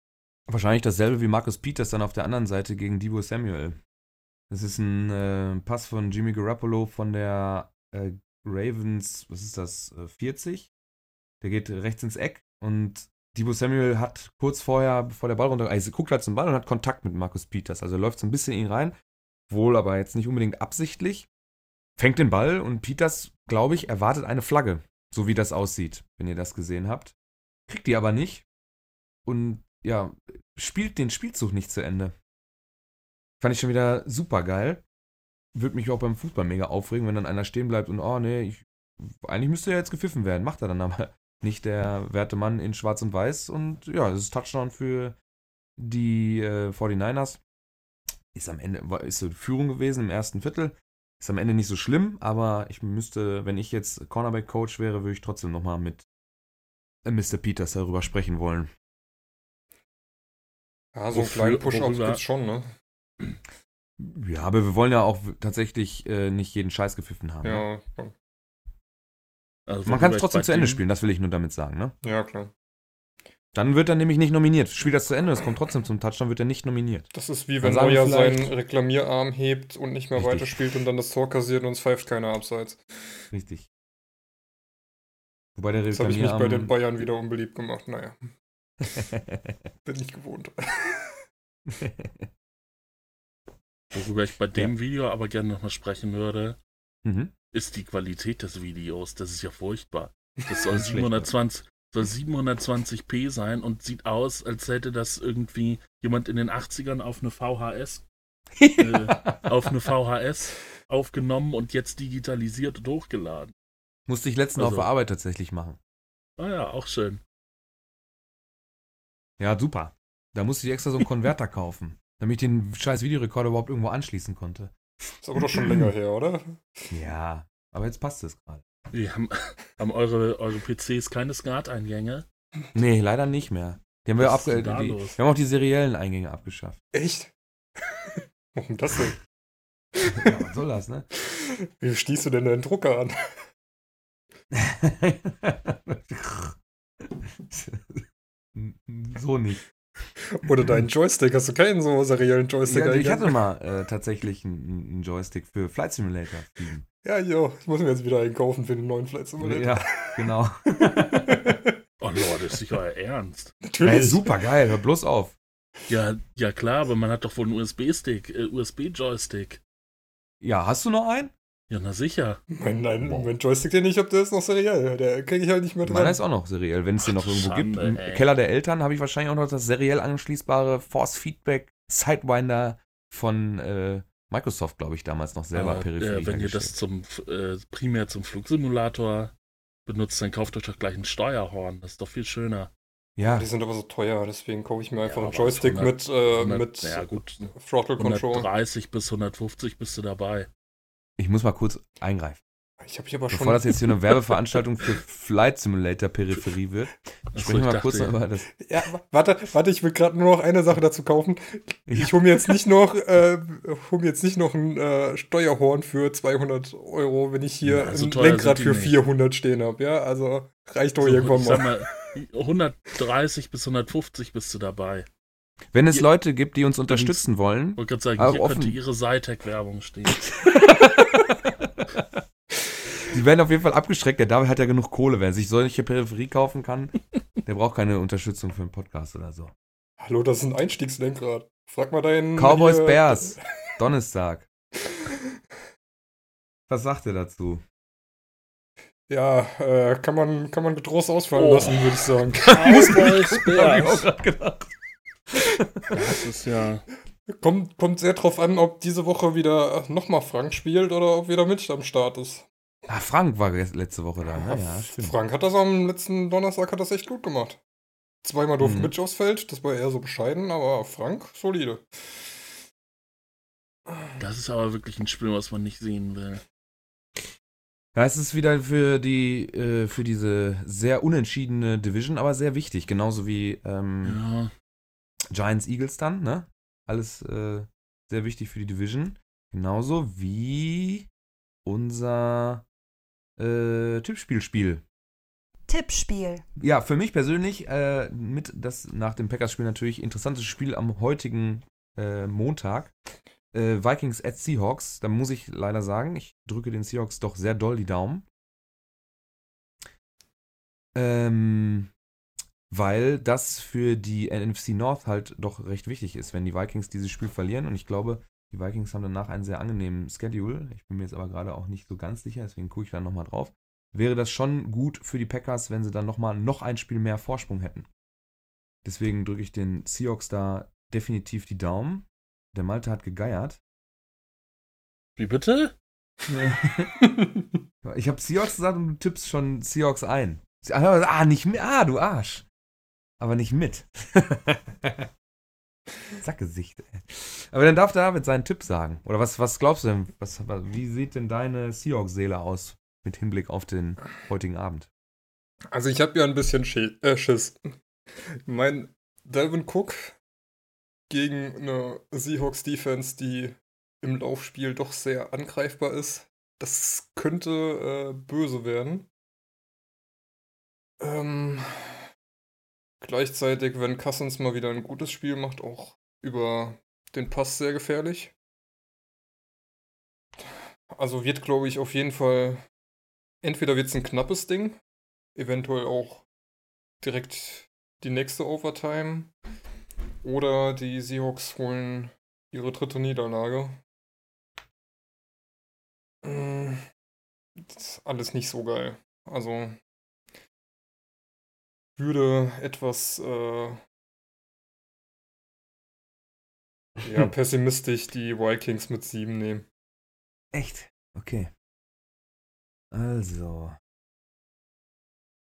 Wahrscheinlich dasselbe wie Marcus Peters dann auf der anderen Seite gegen Debo Samuel. Das ist ein äh, Pass von Jimmy Garoppolo von der äh, Ravens, was ist das, äh, 40? Der geht rechts ins Eck und Debo Samuel hat kurz vorher, bevor der Ball runter, also guckt halt zum Ball und hat Kontakt mit Marcus Peters. Also läuft so ein bisschen in ihn rein, wohl aber jetzt nicht unbedingt absichtlich. Fängt den Ball und Peters, glaube ich, erwartet eine Flagge, so wie das aussieht, wenn ihr das gesehen habt. Kriegt die aber nicht und ja, spielt den Spielzug nicht zu Ende. Fand ich schon wieder super geil. würde mich auch beim Fußball mega aufregen, wenn dann einer stehen bleibt und, oh nee, ich, eigentlich müsste ja jetzt gepfiffen werden. Macht er dann aber nicht der werte Mann in Schwarz und Weiß. Und ja, es ist Touchdown für die äh, 49ers. Ist am Ende, ist so Führung gewesen im ersten Viertel. Ist am Ende nicht so schlimm, aber ich müsste, wenn ich jetzt Cornerback-Coach wäre, würde ich trotzdem nochmal mit äh, Mr. Peters darüber sprechen wollen. Ja, so einen Wofür- kleinen Push-Ups gibt's schon, ne? Ja, aber wir wollen ja auch tatsächlich äh, nicht jeden Scheiß gepfiffen haben. Ne? Ja, ja, Also, Man kann es trotzdem zu Ende spielen, das will ich nur damit sagen, ne? ja, klar. Dann wird er nämlich nicht nominiert. Spielt das zu Ende, es kommt trotzdem zum Touchdown, wird er nicht nominiert. Das ist wie wenn Neuer seinen Reklamierarm hebt und nicht mehr Richtig. weiterspielt und dann das Tor kassiert und es pfeift keiner abseits. Richtig. Wobei der Das habe ich mich bei den Reklamierarm- Bayern wieder unbeliebt gemacht. Naja, bin nicht gewohnt. Worüber ich bei dem Video aber gerne nochmal sprechen würde, mhm. ist die Qualität des Videos. Das ist ja furchtbar. Das soll Das ist schlecht, 720, soll 720p sein und sieht aus, als hätte das irgendwie jemand in den 80ern auf eine VHS, äh, auf eine VHS aufgenommen und jetzt digitalisiert und hochgeladen. Musste ich letztens auf Also- der Arbeit tatsächlich machen. Ah ja, auch schön. Ja, super. Da musste ich extra so einen Konverter kaufen, damit ich den scheiß Videorekorder überhaupt irgendwo anschließen konnte. Ist aber doch schon länger her, oder? Ja, aber jetzt passt es gerade. Haben, haben eure, eure PCs keine SCART-Eingänge? Nee, leider nicht mehr. Die haben wir, Was abge die, los? wir haben auch die seriellen Eingänge abgeschafft. Echt? Warum das denn? ja, was soll das, ne? Wie stießt du denn deinen Drucker an? So nicht. Oder deinen Joystick? Hast du keinen so seriellen Joystick Ja, ich hatte mal äh, tatsächlich einen, einen Joystick für Flight Simulator. fliegen. Ja, jo, ich muss mir jetzt wieder einen kaufen für den neuen Flight Simulator. Ja, genau. Oh Lord, ist nicht euer Ernst. Natürlich. super geil, hör bloß auf. Ja, ja klar, aber man hat doch wohl einen USB-Stick, äh, USB-Joystick. Ja, hast du noch einen? Ja, na sicher. Mein, nein, mein Joystick, den ich habe, der ist noch seriell. Der kriege ich halt nicht mehr dran. Meiner ist auch noch seriell, wenn es den noch irgendwo Schande, gibt. Im ey. Keller der Eltern habe ich wahrscheinlich auch noch das seriell anschließbare Force Feedback Sidewinder von äh, Microsoft, glaube ich, damals noch selber Aber, Peripherie äh, wenn ihr das zum äh, primär zum Flugsimulator benutzt, dann kauft euch doch gleich ein Steuerhorn. Das ist doch viel schöner. Ja, Die sind aber so teuer, deswegen kaufe ich mir einfach Ja, einen Joystick 100 mit, äh, 100 mit ja, gut. Throttle Control. 130 bis 150 bist du dabei. Ich muss mal kurz eingreifen. Ich habe hier aber schon. Bevor das jetzt hier eine Werbeveranstaltung für Flight Simulator Peripherie wird, sprechen wir mal kurz über das. Ja, wa- warte, warte, ich will gerade nur noch eine Sache dazu kaufen. Ich hole mir jetzt nicht noch, äh, hol mir jetzt nicht noch ein äh, Steuerhorn für 200 Euro, wenn ich hier Ja, so ein Lenkrad für nicht. 400 stehen habe. Ja, also reicht doch so, irgendwann ich sag mal. mal, 130 bis 150 bist du dabei. Wenn es Ihr- Leute gibt, die uns unterstützen wollen, Ich wollte gerade sagen, hier offen. könnte ihre Zytec-Werbung stehen. die werden auf jeden Fall abgestreckt. Der David hat ja genug Kohle. Wer sich solche Peripherie kaufen kann, der braucht keine Unterstützung für einen Podcast oder so. Hallo, das ist ein Einstiegslenkrad. Frag mal deinen. Cowboys hier- Bears, Donnerstag. Was sagt er dazu? Ja, äh, kann man, kann man getrost ausfallen Oh. lassen, würde ich sagen. Cowboys Hab ich auch Bears. Das ist ja. Kommt, kommt sehr drauf an, ob diese Woche wieder nochmal Frank spielt oder ob wieder Mitch am Start ist. Ah, Frank war letzte Woche da. Ne? Ja, stimmt. Frank hat das am letzten Donnerstag hat das echt gut gemacht. Zweimal durfte Mhm. Mitch aufs Feld, das war eher so bescheiden, aber Frank solide. Das ist aber wirklich ein Spiel, was man nicht sehen will. Ja, es ist wieder für die, äh, für diese sehr unentschiedene Division, aber sehr wichtig. Genauso wie ähm, Ja. Giants Eagles dann, ne? Alles äh, sehr wichtig für die Division. Genauso wie unser äh, Tippspielspiel. Tippspiel. Ja, für mich persönlich äh, mit das nach dem Packers-Spiel natürlich interessanteste Spiel am heutigen äh, Montag. Äh, Vikings at Seahawks. Da muss ich leider sagen, ich drücke den Seahawks doch sehr doll die Daumen. Ähm, weil das für die NFC North halt doch recht wichtig ist, wenn die Vikings dieses Spiel verlieren. Und ich glaube, die Vikings haben danach einen sehr angenehmen Schedule. Ich bin mir jetzt aber gerade auch nicht so ganz sicher, deswegen gucke ich da nochmal drauf. Wäre das schon gut für die Packers, wenn sie dann nochmal noch ein Spiel mehr Vorsprung hätten. Deswegen drücke ich den Seahawks da definitiv die Daumen. Der Malte hat gegeiert. Wie bitte? ich habe Seahawks gesagt und du tippst schon Seahawks ein. Ah, nicht mit. Ah, du Arsch. Aber nicht mit. Sackgesicht, ey. Aber dann darf David seinen Tipp sagen. Oder was, was glaubst du denn? Was, wie sieht denn deine Seahawks-Seele aus mit Hinblick auf den heutigen Abend? Also ich habe ja ein bisschen äh, Schiss. Mein Delvin Cook gegen eine Seahawks-Defense, die im Laufspiel doch sehr angreifbar ist. Das könnte äh, böse werden. Ähm, gleichzeitig, wenn Cousins mal wieder ein gutes Spiel macht, auch über den Pass sehr gefährlich. Also wird, glaube ich, auf jeden Fall, entweder wird es ein knappes Ding, eventuell auch direkt die nächste Overtime, oder die Seahawks holen ihre dritte Niederlage. Mm, das ist alles nicht so geil. Also würde etwas äh, ja, pessimistisch die Vikings mit 7 nehmen. Echt? Okay. Also.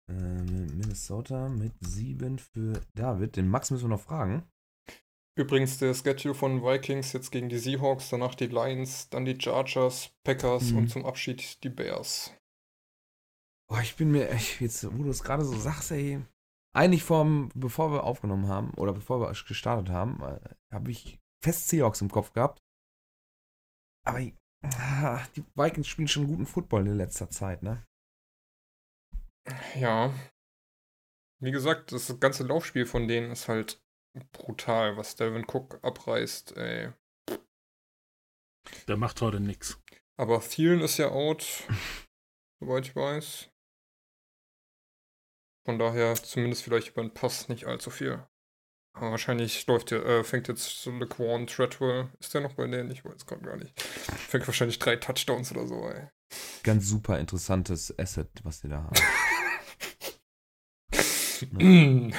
Äh, Minnesota mit 7 für David. Den Max müssen wir noch fragen. Übrigens der Schedule von Vikings jetzt gegen die Seahawks, danach die Lions, dann die Chargers, Packers mhm. und zum Abschied die Bears. Boah, ich bin mir, echt, jetzt, wo du es gerade so sagst, ey, eigentlich vom, bevor wir aufgenommen haben oder bevor wir gestartet haben, äh, habe ich fest Seahawks im Kopf gehabt. Aber ah, die Vikings spielen schon guten Football in letzter Zeit, ne? Ja. Wie gesagt, das ganze Laufspiel von denen ist halt brutal, was Devin Cook abreißt, ey. Der macht heute nix. Aber Thielen ist ja out, soweit ich weiß. Von daher zumindest vielleicht über den Pass nicht allzu viel. Aber wahrscheinlich läuft der, äh, fängt jetzt so Laquan Treadwell. Ist der noch bei denen? Ich weiß gerade gar nicht. Fängt wahrscheinlich drei Touchdowns oder so, ey. Ganz super interessantes Asset, was die da haben.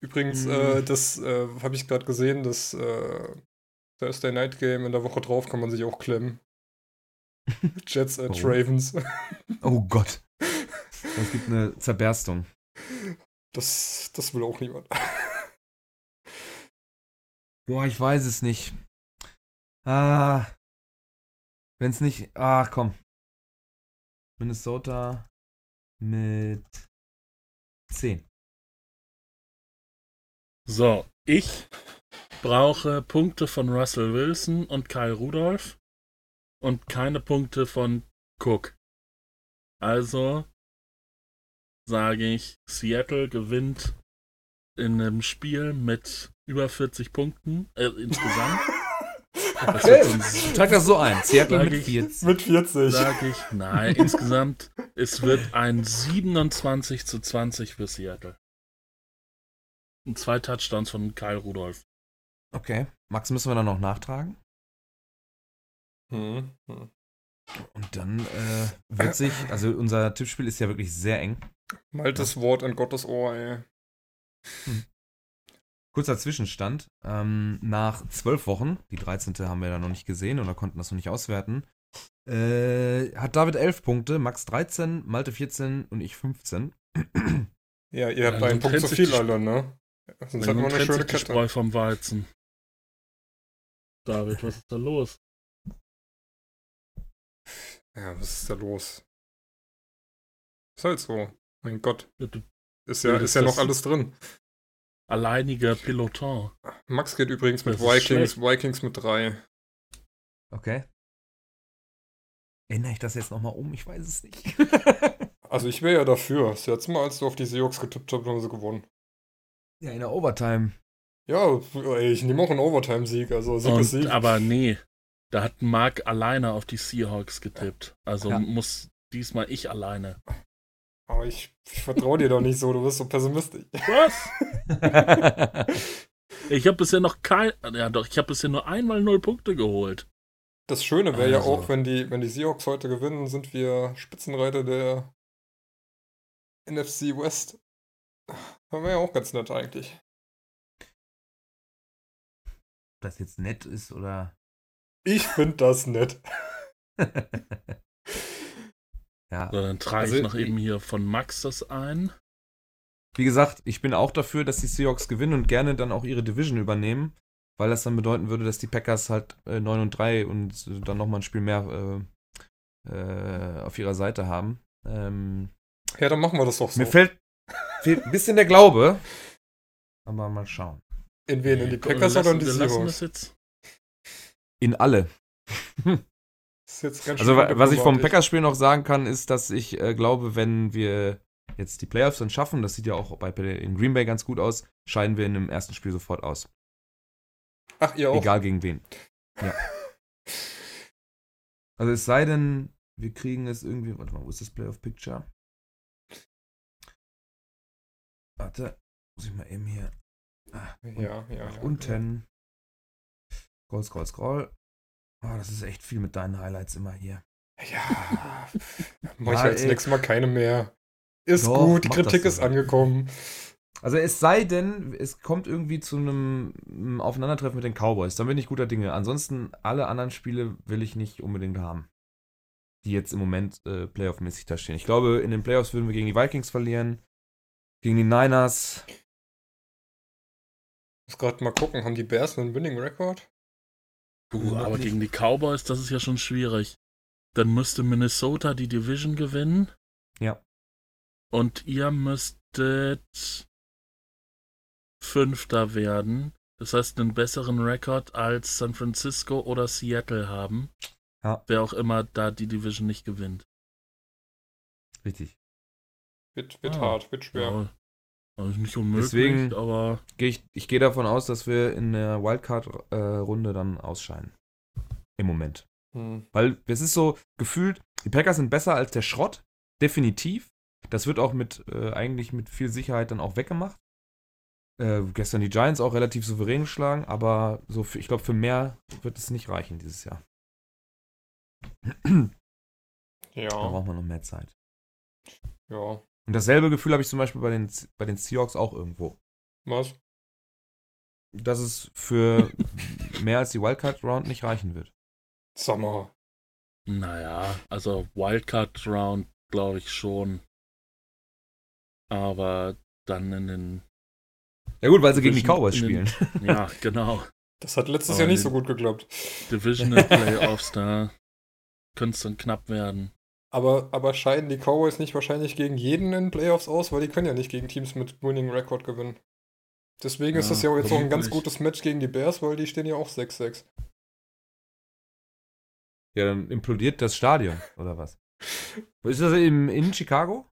Übrigens, mhm. äh, das äh, habe ich gerade gesehen, das äh, Thursday Night Game in der Woche drauf kann man sich auch klemmen. Jets at oh. Ravens. oh Gott. Es gibt eine Zerberstung. Das, das will auch niemand. Boah, ich weiß es nicht. Ah. Wenn es nicht. Ach komm. Minnesota mit 10. So, ich brauche Punkte von Russell Wilson und Kyle Rudolph und keine Punkte von Cook. Also sage ich, Seattle gewinnt in einem Spiel mit über 40 Punkten äh, insgesamt. Das okay. so Trag das so ein. Seattle mit 40. Mit 40. Sag ich, nein, insgesamt, es wird ein 27 zu 20 für Seattle. Und zwei Touchdowns von Kyle Rudolph. Okay. Max müssen wir dann noch nachtragen. Hm. hm. Und dann äh, wird sich, also unser Tippspiel ist ja wirklich sehr eng. Maltes ja. Wort in Gottes Ohr, ey. Hm. Kurzer Zwischenstand. Ähm, nach zwölf Wochen, die 13. haben wir ja noch nicht gesehen oder konnten das noch nicht auswerten, äh, hat David 11 Punkte, Max 13, Malte 14 und ich 15. Ja, ihr habt ja, einen Punkt zu viel, alle, ne? Sonst hat man eine schöne Kette. Spreu vom Weizen. David, was ist da los? Ja, was ist da los? Ist halt so. Mein Gott. Ist ja, ist ja noch alles drin. Alleiniger Piloton. Max geht übrigens mit Vikings, Vikings mit 3. Okay. Ändere ich das jetzt nochmal um? Ich weiß es nicht. also ich wäre ja dafür. Das letzte Mal, als du auf die Seahawks getippt hast, haben sie gewonnen. Ja, in der Overtime. Ja, ey, ich nehme auch einen Overtime-Sieg, also Sieg Und, ist Sieg. Aber nee, da hat Mark alleine auf die Seahawks getippt. Also ja. muss diesmal ich alleine. Aber ich, ich vertraue dir doch nicht so, du bist so pessimistisch. Was? ich habe bisher noch kein. Ja, doch, ich habe bisher nur einmal null Punkte geholt. Das Schöne wäre also. ja auch, wenn die, wenn die Seahawks heute gewinnen, sind wir Spitzenreiter der NFC West. Das wäre ja auch ganz nett eigentlich. Ob das jetzt nett ist oder. Ich finde das nett. ja. So, dann trage Also, ich noch eben hier von Max das ein. Wie gesagt, ich bin auch dafür, dass die Seahawks gewinnen und gerne dann auch ihre Division übernehmen, weil das dann bedeuten würde, dass die Packers halt äh, 9 und 3 und äh, dann nochmal ein Spiel mehr äh, äh, auf ihrer Seite haben. Ähm, Ja, dann machen wir das doch so. Mir fällt, fehlt ein bisschen der Glaube, aber mal schauen. in wen? In die Packers oder in die Seahawks? In alle. Das ist jetzt ganz Also, was ich vom. Packers-Spiel noch sagen kann, ist, dass ich äh, glaube, wenn wir jetzt die Playoffs dann schaffen, das sieht ja auch bei, in Green Bay ganz gut aus, scheiden wir in dem ersten Spiel sofort aus. Ach, ihr auch? Egal gegen wen. Ja. Also es sei denn, wir kriegen es irgendwie. Warte mal, wo ist das Playoff Picture? Warte, muss ich mal eben hier Ja, ja, ja. nach unten. Scroll, scroll, scroll. Oh, das ist echt viel mit deinen Highlights immer hier. Ja. Mach ich ey. nächstes Mal keine mehr. Ist Doch, gut, die Kritik ist angekommen. Also es sei denn, es kommt irgendwie zu einem Aufeinandertreffen mit den Cowboys, dann bin ich guter Dinge. Ansonsten alle anderen Spiele will ich nicht unbedingt haben, die jetzt im Moment äh, Playoff-mäßig da stehen. Ich glaube, in den Playoffs würden wir gegen die Vikings verlieren, gegen die Niners. Ich muss gerade mal gucken, haben die Bears einen Winning Record? Uh, aber gegen die Cowboys, das ist ja schon schwierig. Dann müsste Minnesota die Division gewinnen. Ja. Und ihr müsstet Fünfter werden. Das heißt, einen besseren Rekord als San Francisco oder Seattle haben. Ja. Wer auch immer da die Division nicht gewinnt. Richtig. Wird, wird Ah, hart, wird schwer. Ja. Also nicht unmöglich, Deswegen- aber Geh ich ich gehe davon aus, dass wir in der Wildcard-Runde dann ausscheiden. Im Moment. Hm. Weil es ist so gefühlt, die Packers sind besser als der Schrott. Definitiv. Das wird auch mit, äh, eigentlich mit viel Sicherheit dann auch weggemacht. Äh, gestern die Giants auch relativ souverän geschlagen, aber so für, ich glaube, für mehr wird es nicht reichen dieses Jahr. Da Ja, braucht man noch mehr Zeit. ja. Und dasselbe Gefühl habe ich zum Beispiel bei den, bei den Seahawks auch irgendwo. Was? Dass es für mehr als die Wildcard-Round nicht reichen wird. Sag mal. naja, also Wildcard Round glaube ich schon. Aber dann in den, Ja gut, weil sie gegen die Cowboys in den- spielen. ja genau, Das hat letztes Aber Jahr nicht so gut geklappt. Divisional Playoffs, da könnte es dann knapp werden. Aber, aber scheiden die Cowboys nicht wahrscheinlich gegen jeden in Playoffs aus, weil die können ja nicht gegen Teams mit Winning Record gewinnen. Deswegen ist Ja, das ja auch jetzt auch ein ganz gutes Match gegen die Bears, weil die stehen ja auch 6-6. Ja, dann implodiert das Stadion, oder was? Ist das im, in Chicago?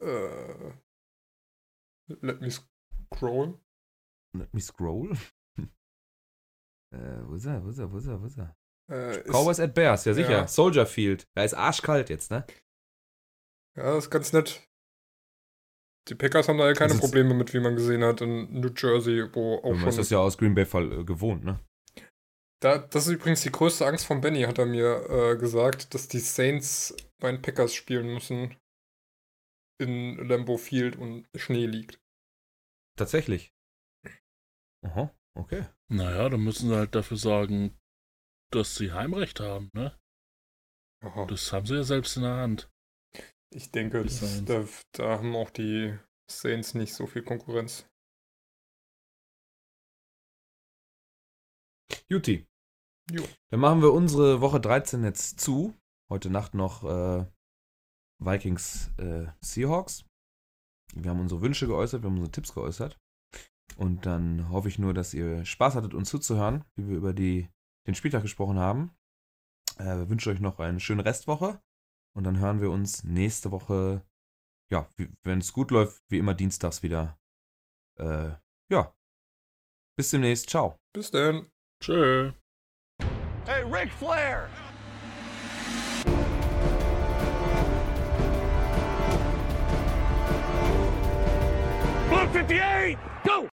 Äh, let me scroll. Let me scroll. äh, wo ist er, wo ist er, wo ist er, wo ist er? Äh, Cowboys at Bears, ja sicher. Ja. Soldier Field. Da ist arschkalt jetzt, ne? ja, ist ganz nett. Die Packers haben da ja keine Das Probleme mit, wie man gesehen hat, in New Jersey, wo auch Man schon ist das ja aus Green Bay Fall äh, gewohnt, ne? Da, das ist übrigens die größte Angst von Benny, hat er mir äh, gesagt, dass die Saints bei den Packers spielen müssen in Lambeau Field und Schnee liegt. Tatsächlich. Aha, okay. Naja, dann müssen sie halt dafür sorgen, dass sie Heimrecht haben, ne? Aha. Das haben sie ja selbst in der Hand. Ich denke, das, da, da haben auch die Saints nicht so viel Konkurrenz. Juti. Jo. Dann machen wir unsere Woche 13 jetzt zu. Heute Nacht noch äh, Vikings äh, Seahawks. Wir haben unsere Wünsche geäußert, wir haben unsere Tipps geäußert. Und dann hoffe ich nur, dass ihr Spaß hattet, uns zuzuhören, wie wir über die, den Spieltag gesprochen haben. Äh, wir wünschen euch noch eine schöne Restwoche. Und dann hören wir uns nächste Woche, ja, wenn es gut läuft, wie immer dienstags wieder. Äh, ja. Bis demnächst. Ciao. Bis dann. Tschö. Hey, Ric Flair! Blue 58!